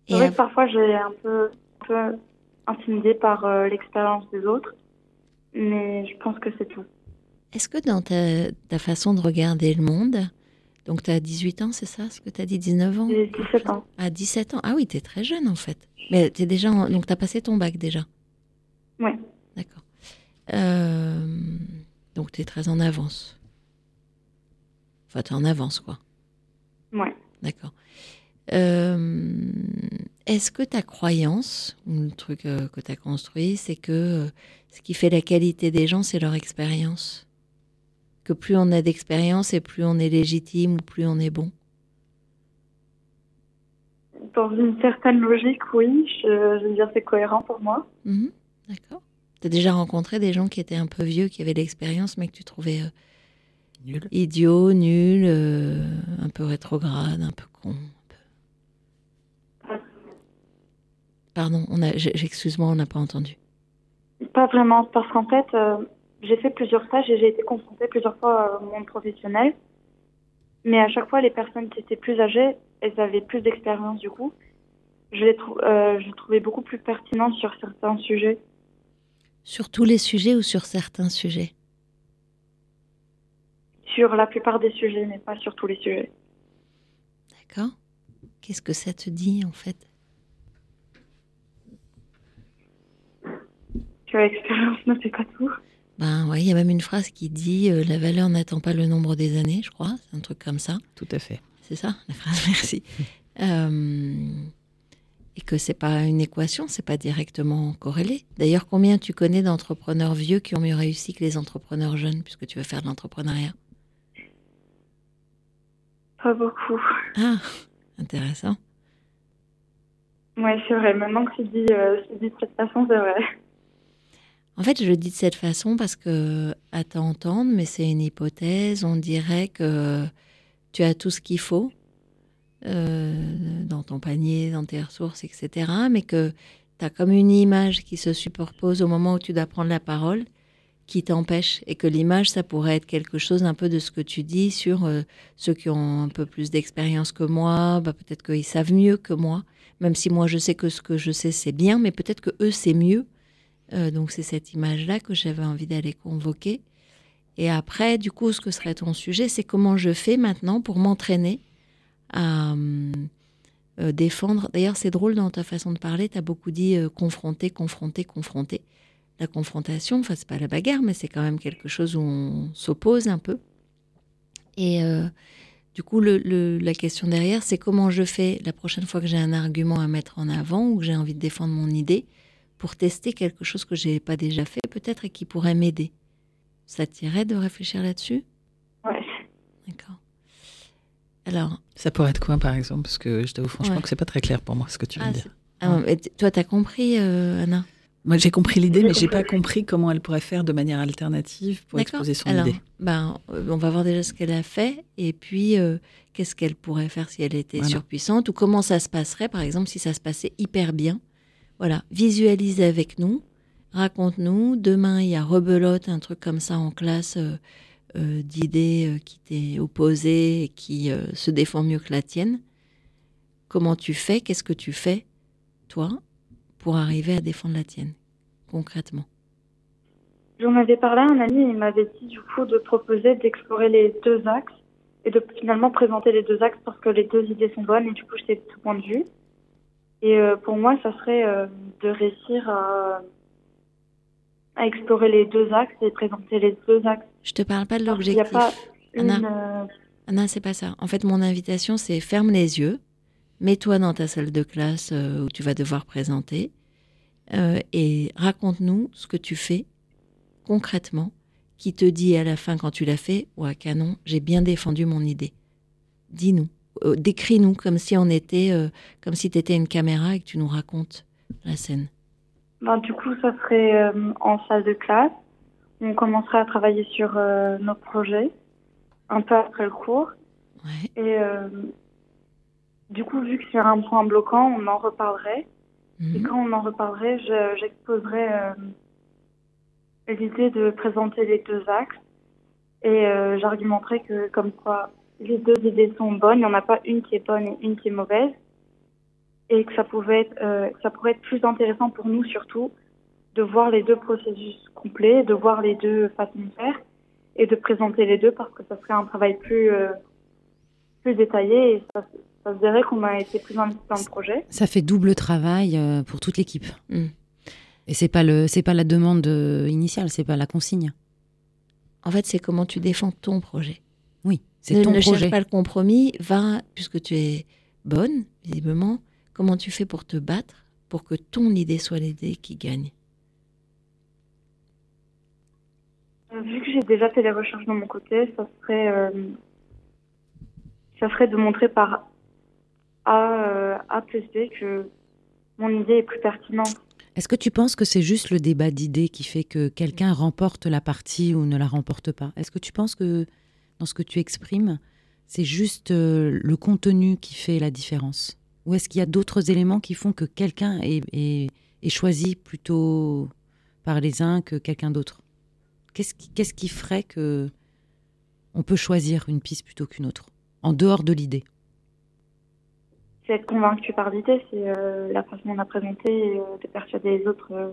C'est Et vrai que parfois j'ai un peu, un peu intimidée par euh, l'expérience des autres, Mais je pense que c'est tout. Est-ce que dans ta, ta, façon de regarder le monde, donc tu as 18 ans, c'est ça ce que tu as dit 19 ans? J'ai 17 ans. À 17 ans Ah oui, tu es très jeune en fait. Mais tu déjà donc tu as passé ton bac déjà? Oui. D'accord. Euh... Donc tu es très en avance. Enfin, tu es en avance quoi. Ouais. D'accord. Euh, Est-ce que ta croyance, le truc euh, que tu as construit, c'est que ce qui fait la qualité des gens, c'est leur expérience? Que plus on a d'expérience et plus on est légitime ou plus on est bon Dans une certaine logique, oui. Je, je veux dire, c'est cohérent pour moi. Mmh, D'accord. Tu as déjà rencontré des gens qui étaient un peu vieux, qui avaient de l'expérience, mais que tu trouvais euh, Nul. idiot, nul, euh, un peu rétrograde, un peu con. Pardon, on a, j'- excuse-moi, on n'a pas entendu. Pas vraiment, parce qu'en fait, euh, j'ai fait plusieurs stages et j'ai été confrontée plusieurs fois au monde professionnel. Mais à chaque fois, les personnes qui étaient plus âgées, elles avaient plus d'expérience du coup. Je les, trou- euh, je trouvais beaucoup plus pertinentes sur certains sujets. Sur tous les sujets ou sur certains sujets? Sur la plupart des sujets, mais pas sur tous les sujets. D'accord Qu'est-ce que ça te dit en fait? Que l'expérience ne fait pas tout. Ben ouais, il y a même une phrase qui dit euh, la valeur n'attend pas le nombre des années, je crois. C'est un truc comme ça. Tout à fait. C'est ça, la phrase, <laughs> merci. Euh, et que c'est pas une équation, c'est pas directement corrélé. D'ailleurs, combien tu connais d'entrepreneurs vieux qui ont mieux réussi que les entrepreneurs jeunes, puisque tu veux faire de l'entrepreneuriat? Pas beaucoup. Ah, intéressant. Ouais, c'est vrai. Maintenant que c'est dit, euh, c'est dit de cette façon, c'est vrai. En fait, je le dis de cette façon parce que, à t'entendre, mais c'est une hypothèse, on dirait que tu as tout ce qu'il faut euh, dans ton panier, dans tes ressources, etc. Mais que tu as comme une image qui se superpose au moment où tu dois prendre la parole qui t'empêche et que l'image, ça pourrait être quelque chose un peu de ce que tu dis sur euh, ceux qui ont un peu plus d'expérience que moi, bah, peut-être qu'ils savent mieux que moi, même si moi je sais que ce que je sais c'est bien, mais peut-être que eux c'est mieux. Euh, donc c'est cette image-là que j'avais envie d'aller convoquer. Et après, du coup, ce que serait ton sujet, c'est comment je fais maintenant pour m'entraîner à euh, défendre. D'ailleurs, c'est drôle dans ta façon de parler, tu as beaucoup dit euh, confronter, confronter, confronter. La confrontation, enfin, c'est pas la bagarre, mais c'est quand même quelque chose où on s'oppose un peu. Et euh, du coup, la question derrière, c'est comment je fais la prochaine fois que j'ai un argument à mettre en avant ou que j'ai envie de défendre mon idée pour tester quelque chose que j'ai pas déjà fait peut-être et qui pourrait m'aider. Ça t'irait de réfléchir là-dessus? Ouais. D'accord. Alors. Ça pourrait être quoi, par exemple? Parce que je t'avoue franchement Ouais. que c'est pas très clair pour moi ce que tu viens Ah, de c'est- dire. ah, mais toi, t'as compris, euh, Anna? Moi, j'ai compris l'idée, mais J'ai pas compris. comment elle pourrait faire de manière alternative pour exposer son Alors, idée. Ben, euh, on va voir déjà ce qu'elle a fait et puis euh, qu'est-ce qu'elle pourrait faire si elle était Voilà. surpuissante ou comment ça se passerait, par exemple, si ça se passait hyper bien. Voilà, visualise avec nous, raconte-nous. Demain, il y a rebelote, un truc comme ça en classe euh, euh, d'idées euh, qui t'est opposée et qui se défend mieux que la tienne. Comment tu fais? Qu'est-ce que tu fais, toi, pour arriver à défendre la tienne, concrètement? J'en avais parlé à un ami il m'avait dit du coup de proposer d'explorer les deux axes et de finalement présenter les deux axes parce que les deux idées sont bonnes et du coup de tout point de vue. Et euh, pour moi, ça serait euh, de réussir à, à explorer les deux axes et présenter les deux axes. Je te parle pas de l'objectif. une, Anna. euh, non, c'est pas ça. En fait, mon invitation, c'est ferme les yeux, mets-toi dans ta salle de classe euh, où tu vas devoir présenter et raconte-nous ce que tu fais concrètement qui te dit à la fin quand tu l'as fait, ouais, canon, j'ai bien défendu mon idée. Dis-nous, Euh, décris-nous comme si on était, euh, comme si tu étais une caméra et que tu nous racontes la scène. ben, du coup, ça serait euh, en salle de classe. On commencerait à travailler sur nos projets un peu après le cours. Ouais. Et du coup, vu que c'est un point bloquant, on en reparlerait. Et Mhm. quand on en reparlerait, je- j'exposerais l'idée de présenter les deux axes. Et euh, j'argumenterais que, comme quoi, les deux idées sont bonnes, il n'y en a pas une qui est bonne et une qui est mauvaise. Et que ça, pouvait être, euh, ça pourrait être plus intéressant pour nous, surtout, de voir les deux processus complets, de voir les deux façons de faire et de présenter les deux parce que ça serait un travail plus, euh, plus détaillé et ça, ça se dirait qu'on a été plus investi dans le projet. Ça fait double travail euh, pour toute l'équipe. Mm. Et c'est pas le, c'est pas la demande initiale, c'est pas la consigne. En fait, c'est comment tu défends ton projet. C'est Ne, ton ne projet. cherche pas le compromis, va, puisque tu es bonne, visiblement, comment tu fais pour te battre pour que ton idée soit l'idée qui gagne? Vu que j'ai déjà fait les recherches de mon côté, ça serait, euh, ça serait de montrer par A, euh, A plus B que mon idée est plus pertinente. Est-ce que tu penses que c'est juste le débat d'idées qui fait que quelqu'un remporte la partie ou ne la remporte pas? Est-ce que tu penses que dans ce que tu exprimes, c'est juste euh, le contenu qui fait la différence Ou est-ce qu'il y a d'autres éléments qui font que quelqu'un est, est- est choisi plutôt par les uns que quelqu'un d'autre? Qu'est-ce qui, ferait que on peut choisir une piste plutôt qu'une autre En dehors de l'idée? C'est être convaincu par l'idée, c'est euh, la façon dont on a présenté et euh, de persuader les autres euh,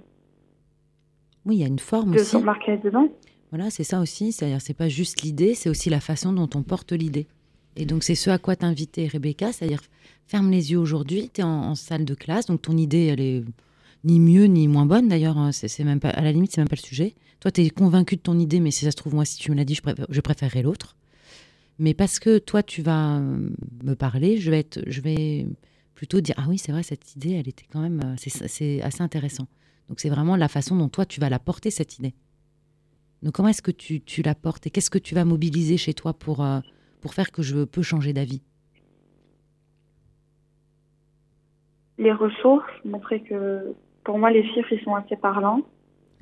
Oui, il y a une forme de aussi. s'embarquer dedans. Voilà, c'est ça aussi. C'est-à-dire, c'est pas juste l'idée, c'est aussi la façon dont on porte l'idée. Et donc, c'est ce à quoi t'invitais Rebecca, c'est-à-dire, ferme les yeux aujourd'hui, tu es en, salle de classe, donc ton idée, elle est ni mieux ni moins bonne d'ailleurs, hein, c'est même pas, à la limite, c'est même pas le sujet. Toi, tu es convaincu de ton idée, mais si ça se trouve, moi, si tu me l'as dit, je, je préférerais l'autre. Mais parce que toi, tu vas euh, me parler, je vais, être, je vais plutôt dire, ah oui, c'est vrai, cette idée, elle était quand même, euh, c'est assez intéressant. Donc, c'est vraiment la façon dont toi, tu vas la porter, cette idée. Donc comment est-ce que tu, tu la portes et qu'est-ce que tu vas mobiliser chez toi pour, euh, pour faire que je peux changer d'avis? Les ressources, montrer que pour moi, les chiffres, ils sont assez parlants.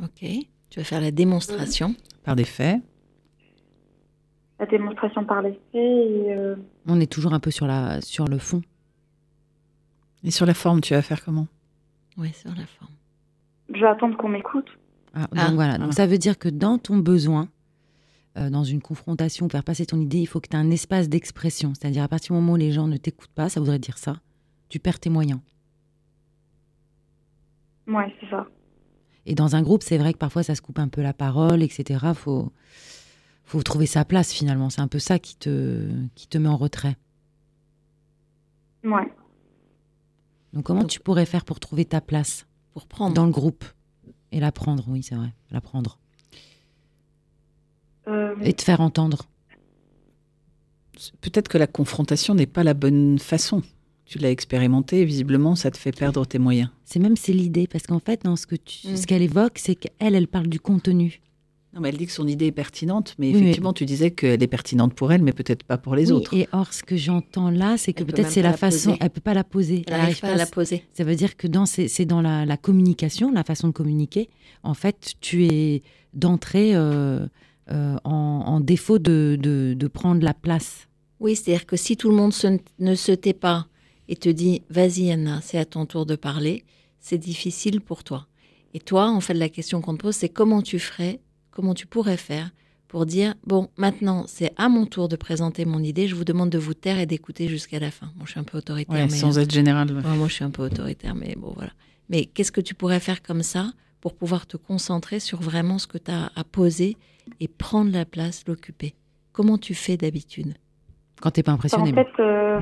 Ok. Tu vas faire la démonstration. Par des faits. La démonstration par les faits et euh, On est toujours un peu sur, la, sur le fond. Et sur la forme, tu vas faire comment? Oui, sur la forme. je vais attendre qu'on m'écoute. Ah, Ah, donc voilà, voilà. donc ça veut dire que dans ton besoin, euh, dans une confrontation, faire passer ton idée, il faut que tu aies un espace d'expression. C'est-à-dire à partir du moment où les gens ne t'écoutent pas, ça voudrait dire ça, tu perds tes moyens. Ouais, c'est ça. Et dans un groupe, c'est vrai que parfois ça se coupe un peu la parole, etc. Faut, faut trouver sa place finalement. C'est un peu ça qui te, qui te met en retrait. Ouais. Donc comment Donc- tu pourrais faire pour trouver ta place Pour prendre. dans le groupe? Et la prendre Oui, c'est vrai, la prendre Euh, et te faire entendre. Peut-être que la confrontation n'est pas la bonne façon. Tu l'as expérimenté, et visiblement, ça te fait perdre tes moyens. C'est même c'est l'idée parce qu'en fait dans ce que tu, Mm. ce qu'elle évoque, c'est qu'elle elle parle du contenu. Non, mais elle dit que son idée est pertinente, mais Oui, mais- effectivement, tu disais qu'elle est pertinente pour elle, mais peut-être pas pour les Oui, autres. Et or ce que j'entends là, c'est que peut peut-être c'est la la façon, poser. elle peut pas la poser. Elle n'arrive pas à la poser. Ça veut dire que dans c'est c'est dans la, la communication, la façon de communiquer. En fait, tu es d'entrée euh, euh, en, en défaut de, de, de prendre la place. Oui, c'est-à-dire que si tout le monde se- ne se tait pas et te dit vas-y Anna, c'est à ton tour de parler, c'est difficile pour toi. Et toi, en fait, la question qu'on te pose, c'est comment tu ferais, comment tu pourrais faire pour dire bon, maintenant c'est à mon tour de présenter mon idée, je vous demande de vous taire et d'écouter jusqu'à la fin. Bon, je suis un peu autoritaire, Ouais, mais sans être général. ouais. Ouais, moi, je suis un peu autoritaire, mais bon, voilà. Mais qu'est-ce que tu pourrais faire comme ça pour pouvoir te concentrer sur vraiment ce que tu as à poser et prendre la place, l'occuper? Comment tu fais d'habitude? Quand t'es pas en impressionné. bon. fait, euh,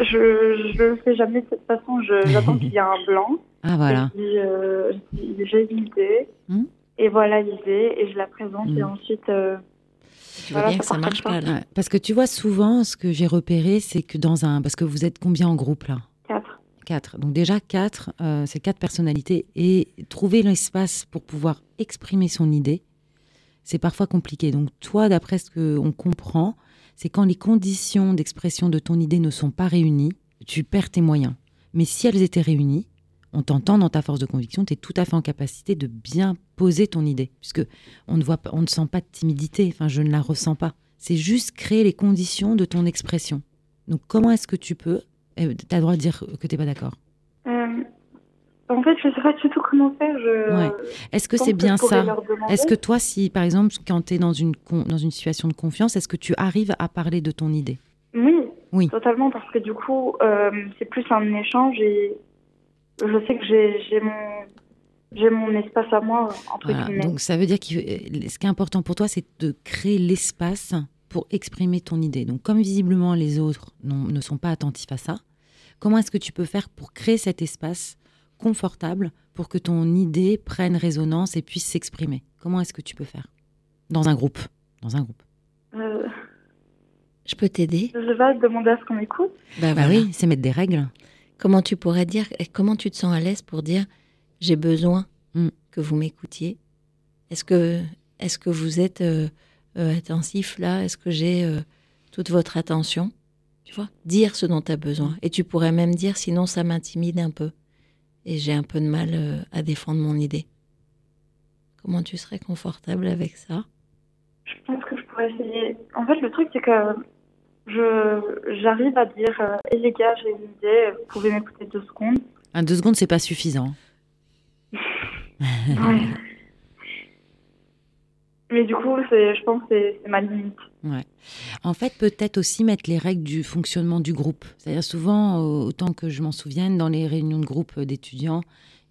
je je le fais jamais de cette façon. J'attends <laughs> qu'il y ait un blanc. Ah voilà. Euh, j'ai une idée. Hmm? Et voilà l'idée. Et je la présente. Hmm. Et ensuite, euh, Tu vois Voilà, bien que ça marche pas là. Parce que tu vois souvent, ce que j'ai repéré, c'est que dans un, parce que vous êtes combien en groupe là? Quatre. Quatre. Donc déjà quatre, euh, c'est quatre personnalités et trouver l'espace pour pouvoir exprimer son idée, c'est parfois compliqué. Donc toi, d'après ce qu'on comprend, c'est quand les conditions d'expression de ton idée ne sont pas réunies, tu perds tes moyens. Mais si elles étaient réunies, on t'entend dans ta force de conviction, tu es tout à fait en capacité de bien poser ton idée, puisque on ne voit on ne sent pas de timidité. Enfin, je ne la ressens pas. C'est juste créer les conditions de ton expression. Donc comment est-ce que tu peux Tu as le droit de dire que tu n'es pas d'accord? Euh, en fait, je sais pas du tout comment faire. Je, Ouais. Est-ce que c'est bien ça? Est-ce que toi, si par exemple, quand tu es dans une, con- dans une situation de confiance, est-ce que tu arrives à parler de ton idée? Oui, Oui. totalement, parce que du coup, euh, c'est plus un échange et je sais que j'ai mon, j'ai mon espace à moi, entre Voilà. guillemets. Donc ça veut dire que ce qui est important pour toi, c'est de créer l'espace pour exprimer ton idée. Donc comme visiblement les autres ne sont pas attentifs à ça, comment est-ce que tu peux faire pour créer cet espace confortable pour que ton idée prenne résonance et puisse s'exprimer? Comment est-ce que tu peux faire? Dans un groupe. Dans un groupe. Euh, Je peux t'aider je vais pas demander à ce qu'on m'écoute. Bah, Bah voilà. oui, c'est mettre des règles. Comment tu pourrais dire, et comment tu te sens à l'aise pour dire j'ai besoin Mm. que vous m'écoutiez? Est-ce que, est que vous êtes euh, euh, attentif là? Est-ce que j'ai euh, toute votre attention? Tu vois Dire ce dont tu as besoin. Et tu pourrais même dire sinon ça m'intimide un peu. Et j'ai un peu de mal euh, à défendre mon idée. Comment tu serais confortable avec ça? Je pense que je pourrais essayer. En fait, le truc, c'est que j'arrive à dire euh, Eh les gars, j'ai une idée, vous pouvez m'écouter deux secondes. Un deux secondes, c'est pas suffisant. <laughs> Ouais. Mais du coup, c'est, je pense que c'est ma limite. Ouais. En fait, peut-être aussi mettre les règles du fonctionnement du groupe. C'est-à-dire souvent, autant que je m'en souvienne, dans les réunions de groupe d'étudiants,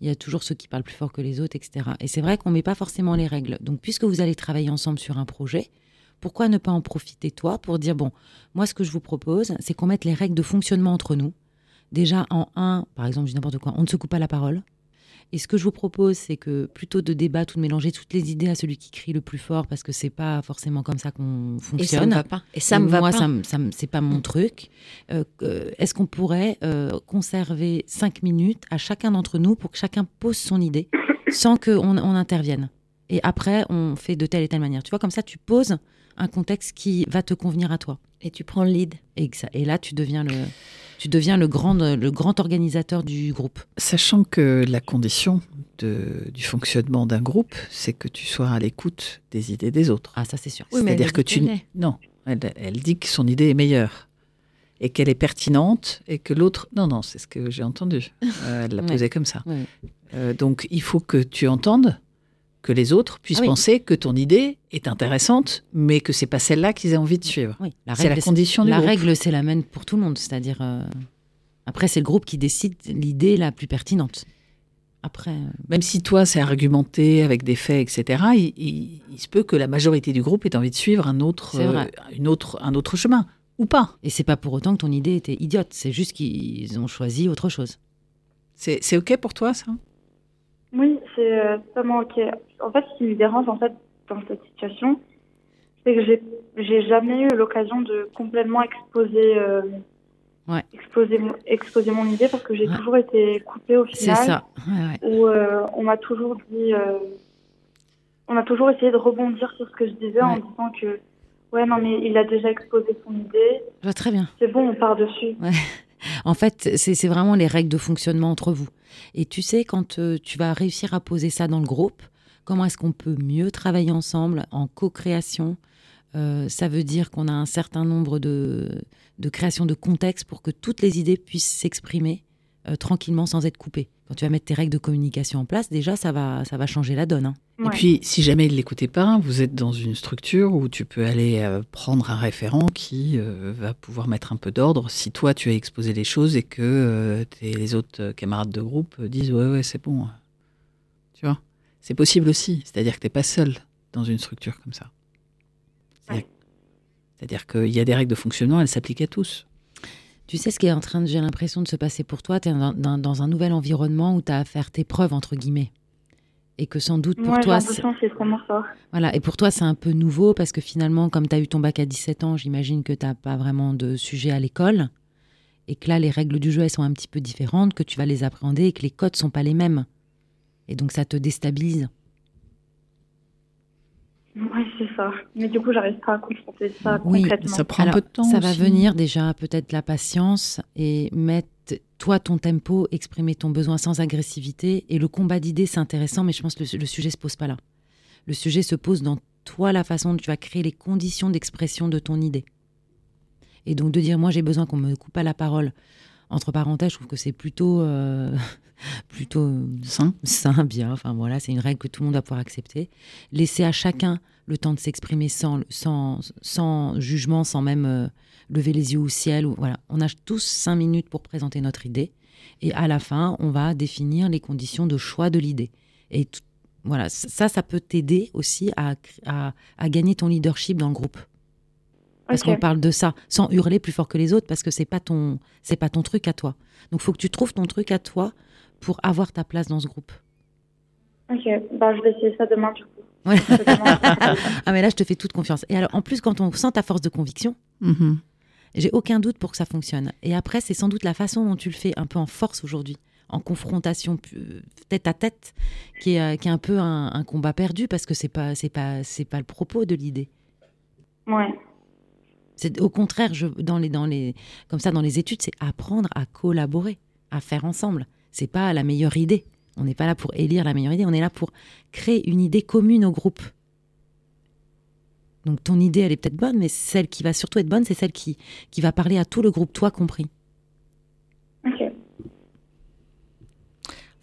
il y a toujours ceux qui parlent plus fort que les autres, etc. Et c'est vrai qu'on ne met pas forcément les règles. Donc, puisque vous allez travailler ensemble sur un projet, pourquoi ne pas en profiter, toi, pour dire, bon, moi, ce que je vous propose, c'est qu'on mette les règles de fonctionnement entre nous. Déjà, en un, par exemple, je dis n'importe quoi, on ne se coupe pas la parole. Et ce que je vous propose, c'est que plutôt de débattre ou de mélanger toutes les idées à celui qui crie le plus fort, parce que c'est pas forcément comme ça qu'on Et ça fonctionne. me va pas. Et ça me va moi, pas. ça me- ça me- c'est pas mon truc. Euh, Est-ce qu'on pourrait euh, conserver cinq minutes à chacun d'entre nous pour que chacun pose son idée sans qu'on on intervienne? Et après, on fait de telle et telle manière. Tu vois, comme ça, tu poses un contexte qui va te convenir à toi. Et tu prends le lead. Et, ça- et là, tu deviens le, tu deviens le grand, le grand organisateur du groupe. Sachant que la condition de- du fonctionnement d'un groupe, c'est que tu sois à l'écoute des idées des autres. Ah, ça, c'est sûr. Oui, C'est-à-dire que tu... Non, elle, elle dit que son idée est meilleure et qu'elle est pertinente et que l'autre... Non, non, c'est ce que j'ai entendu. Euh, elle l'a <laughs> Ouais. posé comme ça. Ouais. Euh, donc il faut que tu entendes que les autres puissent Ah oui. penser que ton idée est intéressante, mais que c'est pas celle-là qu'ils aient envie de suivre. Oui, C'est la condition du la groupe. règle, c'est la même pour tout le monde. C'est-à-dire, euh, après, c'est le groupe qui décide l'idée la plus pertinente. Après, euh, Même si toi, c'est argumenté avec des faits, etc., il, il- il se peut que la majorité du groupe ait envie de suivre un autre, euh, une autre, un autre chemin, ou pas. et c'est pas pour autant que ton idée était idiote. C'est juste qu'ils ont choisi autre chose. C'est OK pour toi, ça? Oui, c'est euh, totalement ok. En fait, ce qui me dérange en fait dans cette situation, c'est que j'ai j'ai jamais eu l'occasion de complètement exposer euh, Ouais. exposer mon exposer mon idée parce que j'ai Ouais. toujours été coupée au C'est final. ça. Ouais, ouais. Où euh, on m'a toujours dit, euh, on a toujours essayé de rebondir sur ce que je disais en disant que ouais non mais il a déjà exposé son idée, très bien. c'est bon on part dessus. En fait, c'est vraiment les règles de fonctionnement entre vous. Et tu sais, quand euh, tu vas réussir à poser ça dans le groupe, comment est-ce qu'on peut mieux travailler ensemble en co-création Euh, Ça veut dire qu'on a un certain nombre de, de créations de contexte pour que toutes les idées puissent s'exprimer euh, tranquillement sans être coupées. Quand tu vas mettre tes règles de communication en place, déjà, ça va, ça va changer la donne. hein. Et puis, si jamais il ne l'écoutait pas, vous êtes dans une structure où tu peux aller euh, prendre un référent qui euh, va pouvoir mettre un peu d'ordre si toi, tu as exposé les choses et que euh, tes- les autres camarades de groupe disent Ouais, ouais, c'est bon. Tu vois C'est possible aussi. C'est-à-dire que tu n'es pas seul dans une structure comme ça. C'est-à-dire c'est-à-dire qu'il y a des règles de fonctionnement, elles s'appliquent à tous. Tu sais ce qui est en train, de- j'ai l'impression, de se passer pour toi Tu es dans, dans- dans un nouvel environnement où tu as à faire tes preuves, entre guillemets. Et que sans doute pour Moi toi, c'est vraiment ça. Voilà, et pour toi, c'est un peu nouveau parce que finalement, comme tu as eu ton bac à 17 ans, j'imagine que tu n'as pas vraiment de sujet à l'école et que là, les règles du jeu, elles sont un petit peu différentes, que tu vas les appréhender et que les codes sont pas les mêmes. Et donc, ça te déstabilise. Oui c'est ça. Mais du coup j'arrive pas à confronter ça Oui, concrètement. Ça prend Alors, un peu de temps. Ça va venir déjà, peut-être la patience et mettre toi ton tempo, exprimer ton besoin sans agressivité. Et le combat d'idées, c'est intéressant, mais je pense que le, le sujet se pose pas là. Le sujet se pose dans toi, la façon dont tu vas créer les conditions d'expression de ton idée. Et donc de dire, moi j'ai besoin qu'on me coupe pas la parole. Entre parenthèses, je trouve que c'est plutôt, euh, <laughs> plutôt Sain. sain, bien. Enfin voilà, c'est une règle que tout le monde va pouvoir accepter. Laisser à chacun le temps de s'exprimer sans, sans, sans jugement, sans même euh, lever les yeux au ciel. Ou, voilà, on a tous cinq minutes pour présenter notre idée. Et à la fin, on va définir les conditions de choix de l'idée. Et tout- voilà, ça, ça peut t'aider aussi à, à, à gagner ton leadership dans le groupe. Parce qu'on parle de ça sans hurler plus fort que les autres parce que c'est pas ton c'est pas ton truc à toi. Donc faut que tu trouves ton truc à toi pour avoir ta place dans ce groupe. Ok, bah, je vais essayer ça demain du coup. Ouais. <laughs> Ah mais là je te fais toute confiance. Et alors en plus quand on sent ta force de conviction, Mhm. j'ai aucun doute pour que ça fonctionne. Et après c'est sans doute la façon dont tu le fais un peu en force aujourd'hui, en confrontation pu- tête à tête, qui est, euh, qui est un peu un, un combat perdu parce que c'est pas c'est pas c'est pas le propos de l'idée. ouais. C'est au contraire, je, dans les, dans les, comme ça, dans les études, c'est apprendre à collaborer, à faire ensemble. C'est pas la meilleure idée. On n'est pas là pour élire la meilleure idée. On est là pour créer une idée commune au groupe. Donc ton idée, elle est peut-être bonne, mais celle qui va surtout être bonne, c'est celle qui, qui va parler à tout le groupe, toi compris. Ok.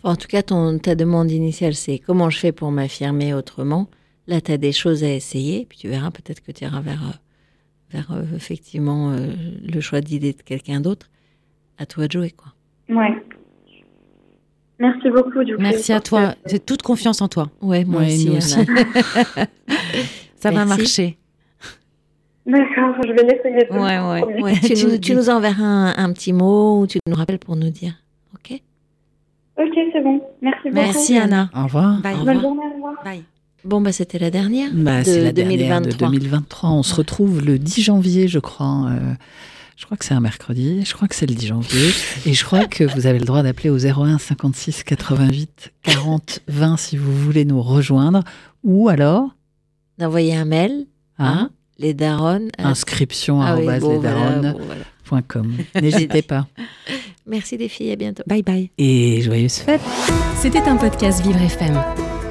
En tout cas, ton, ta demande initiale, c'est comment je fais pour m'affirmer autrement? Là, tu as des choses à essayer, puis tu verras peut-être que tu iras vers, euh, vers euh, effectivement euh, le choix d'idée de quelqu'un d'autre. À toi de jouer, quoi. Ouais. Merci beaucoup du coup. Merci à toi. que- C'est toute confiance en toi. Ouais, moi Ouais, aussi. aussi. <laughs> Ça va marcher. D'accord, je vais l'essayer. Ouais, ouais. Tu, Tu nous, tu enverras un, un petit mot ou tu nous rappelles pour nous dire. OK? Ok, c'est bon. Merci beaucoup. Merci Anna. Au revoir. Bye. Au Bonne revoir. journée, au revoir. Bye. Bon, bah, c'était la dernière Bah, de c'est la dernière 2023. de 2023. On se retrouve le 10 janvier, je crois. euh, je crois que c'est un mercredi. Je crois que c'est le 10 janvier. Et je crois que vous avez le droit d'appeler au 01 56 88 40 20 si vous voulez nous rejoindre. Ou alors, D'envoyer un mail hein, à les daronnes. à- inscription Ah oui, bon, voilà, lesdaronnes bon, voilà. point com. N'hésitez pas. <laughs> Merci les filles, à bientôt. Bye bye. Et joyeuses fêtes. C'était un podcast Vivre FM.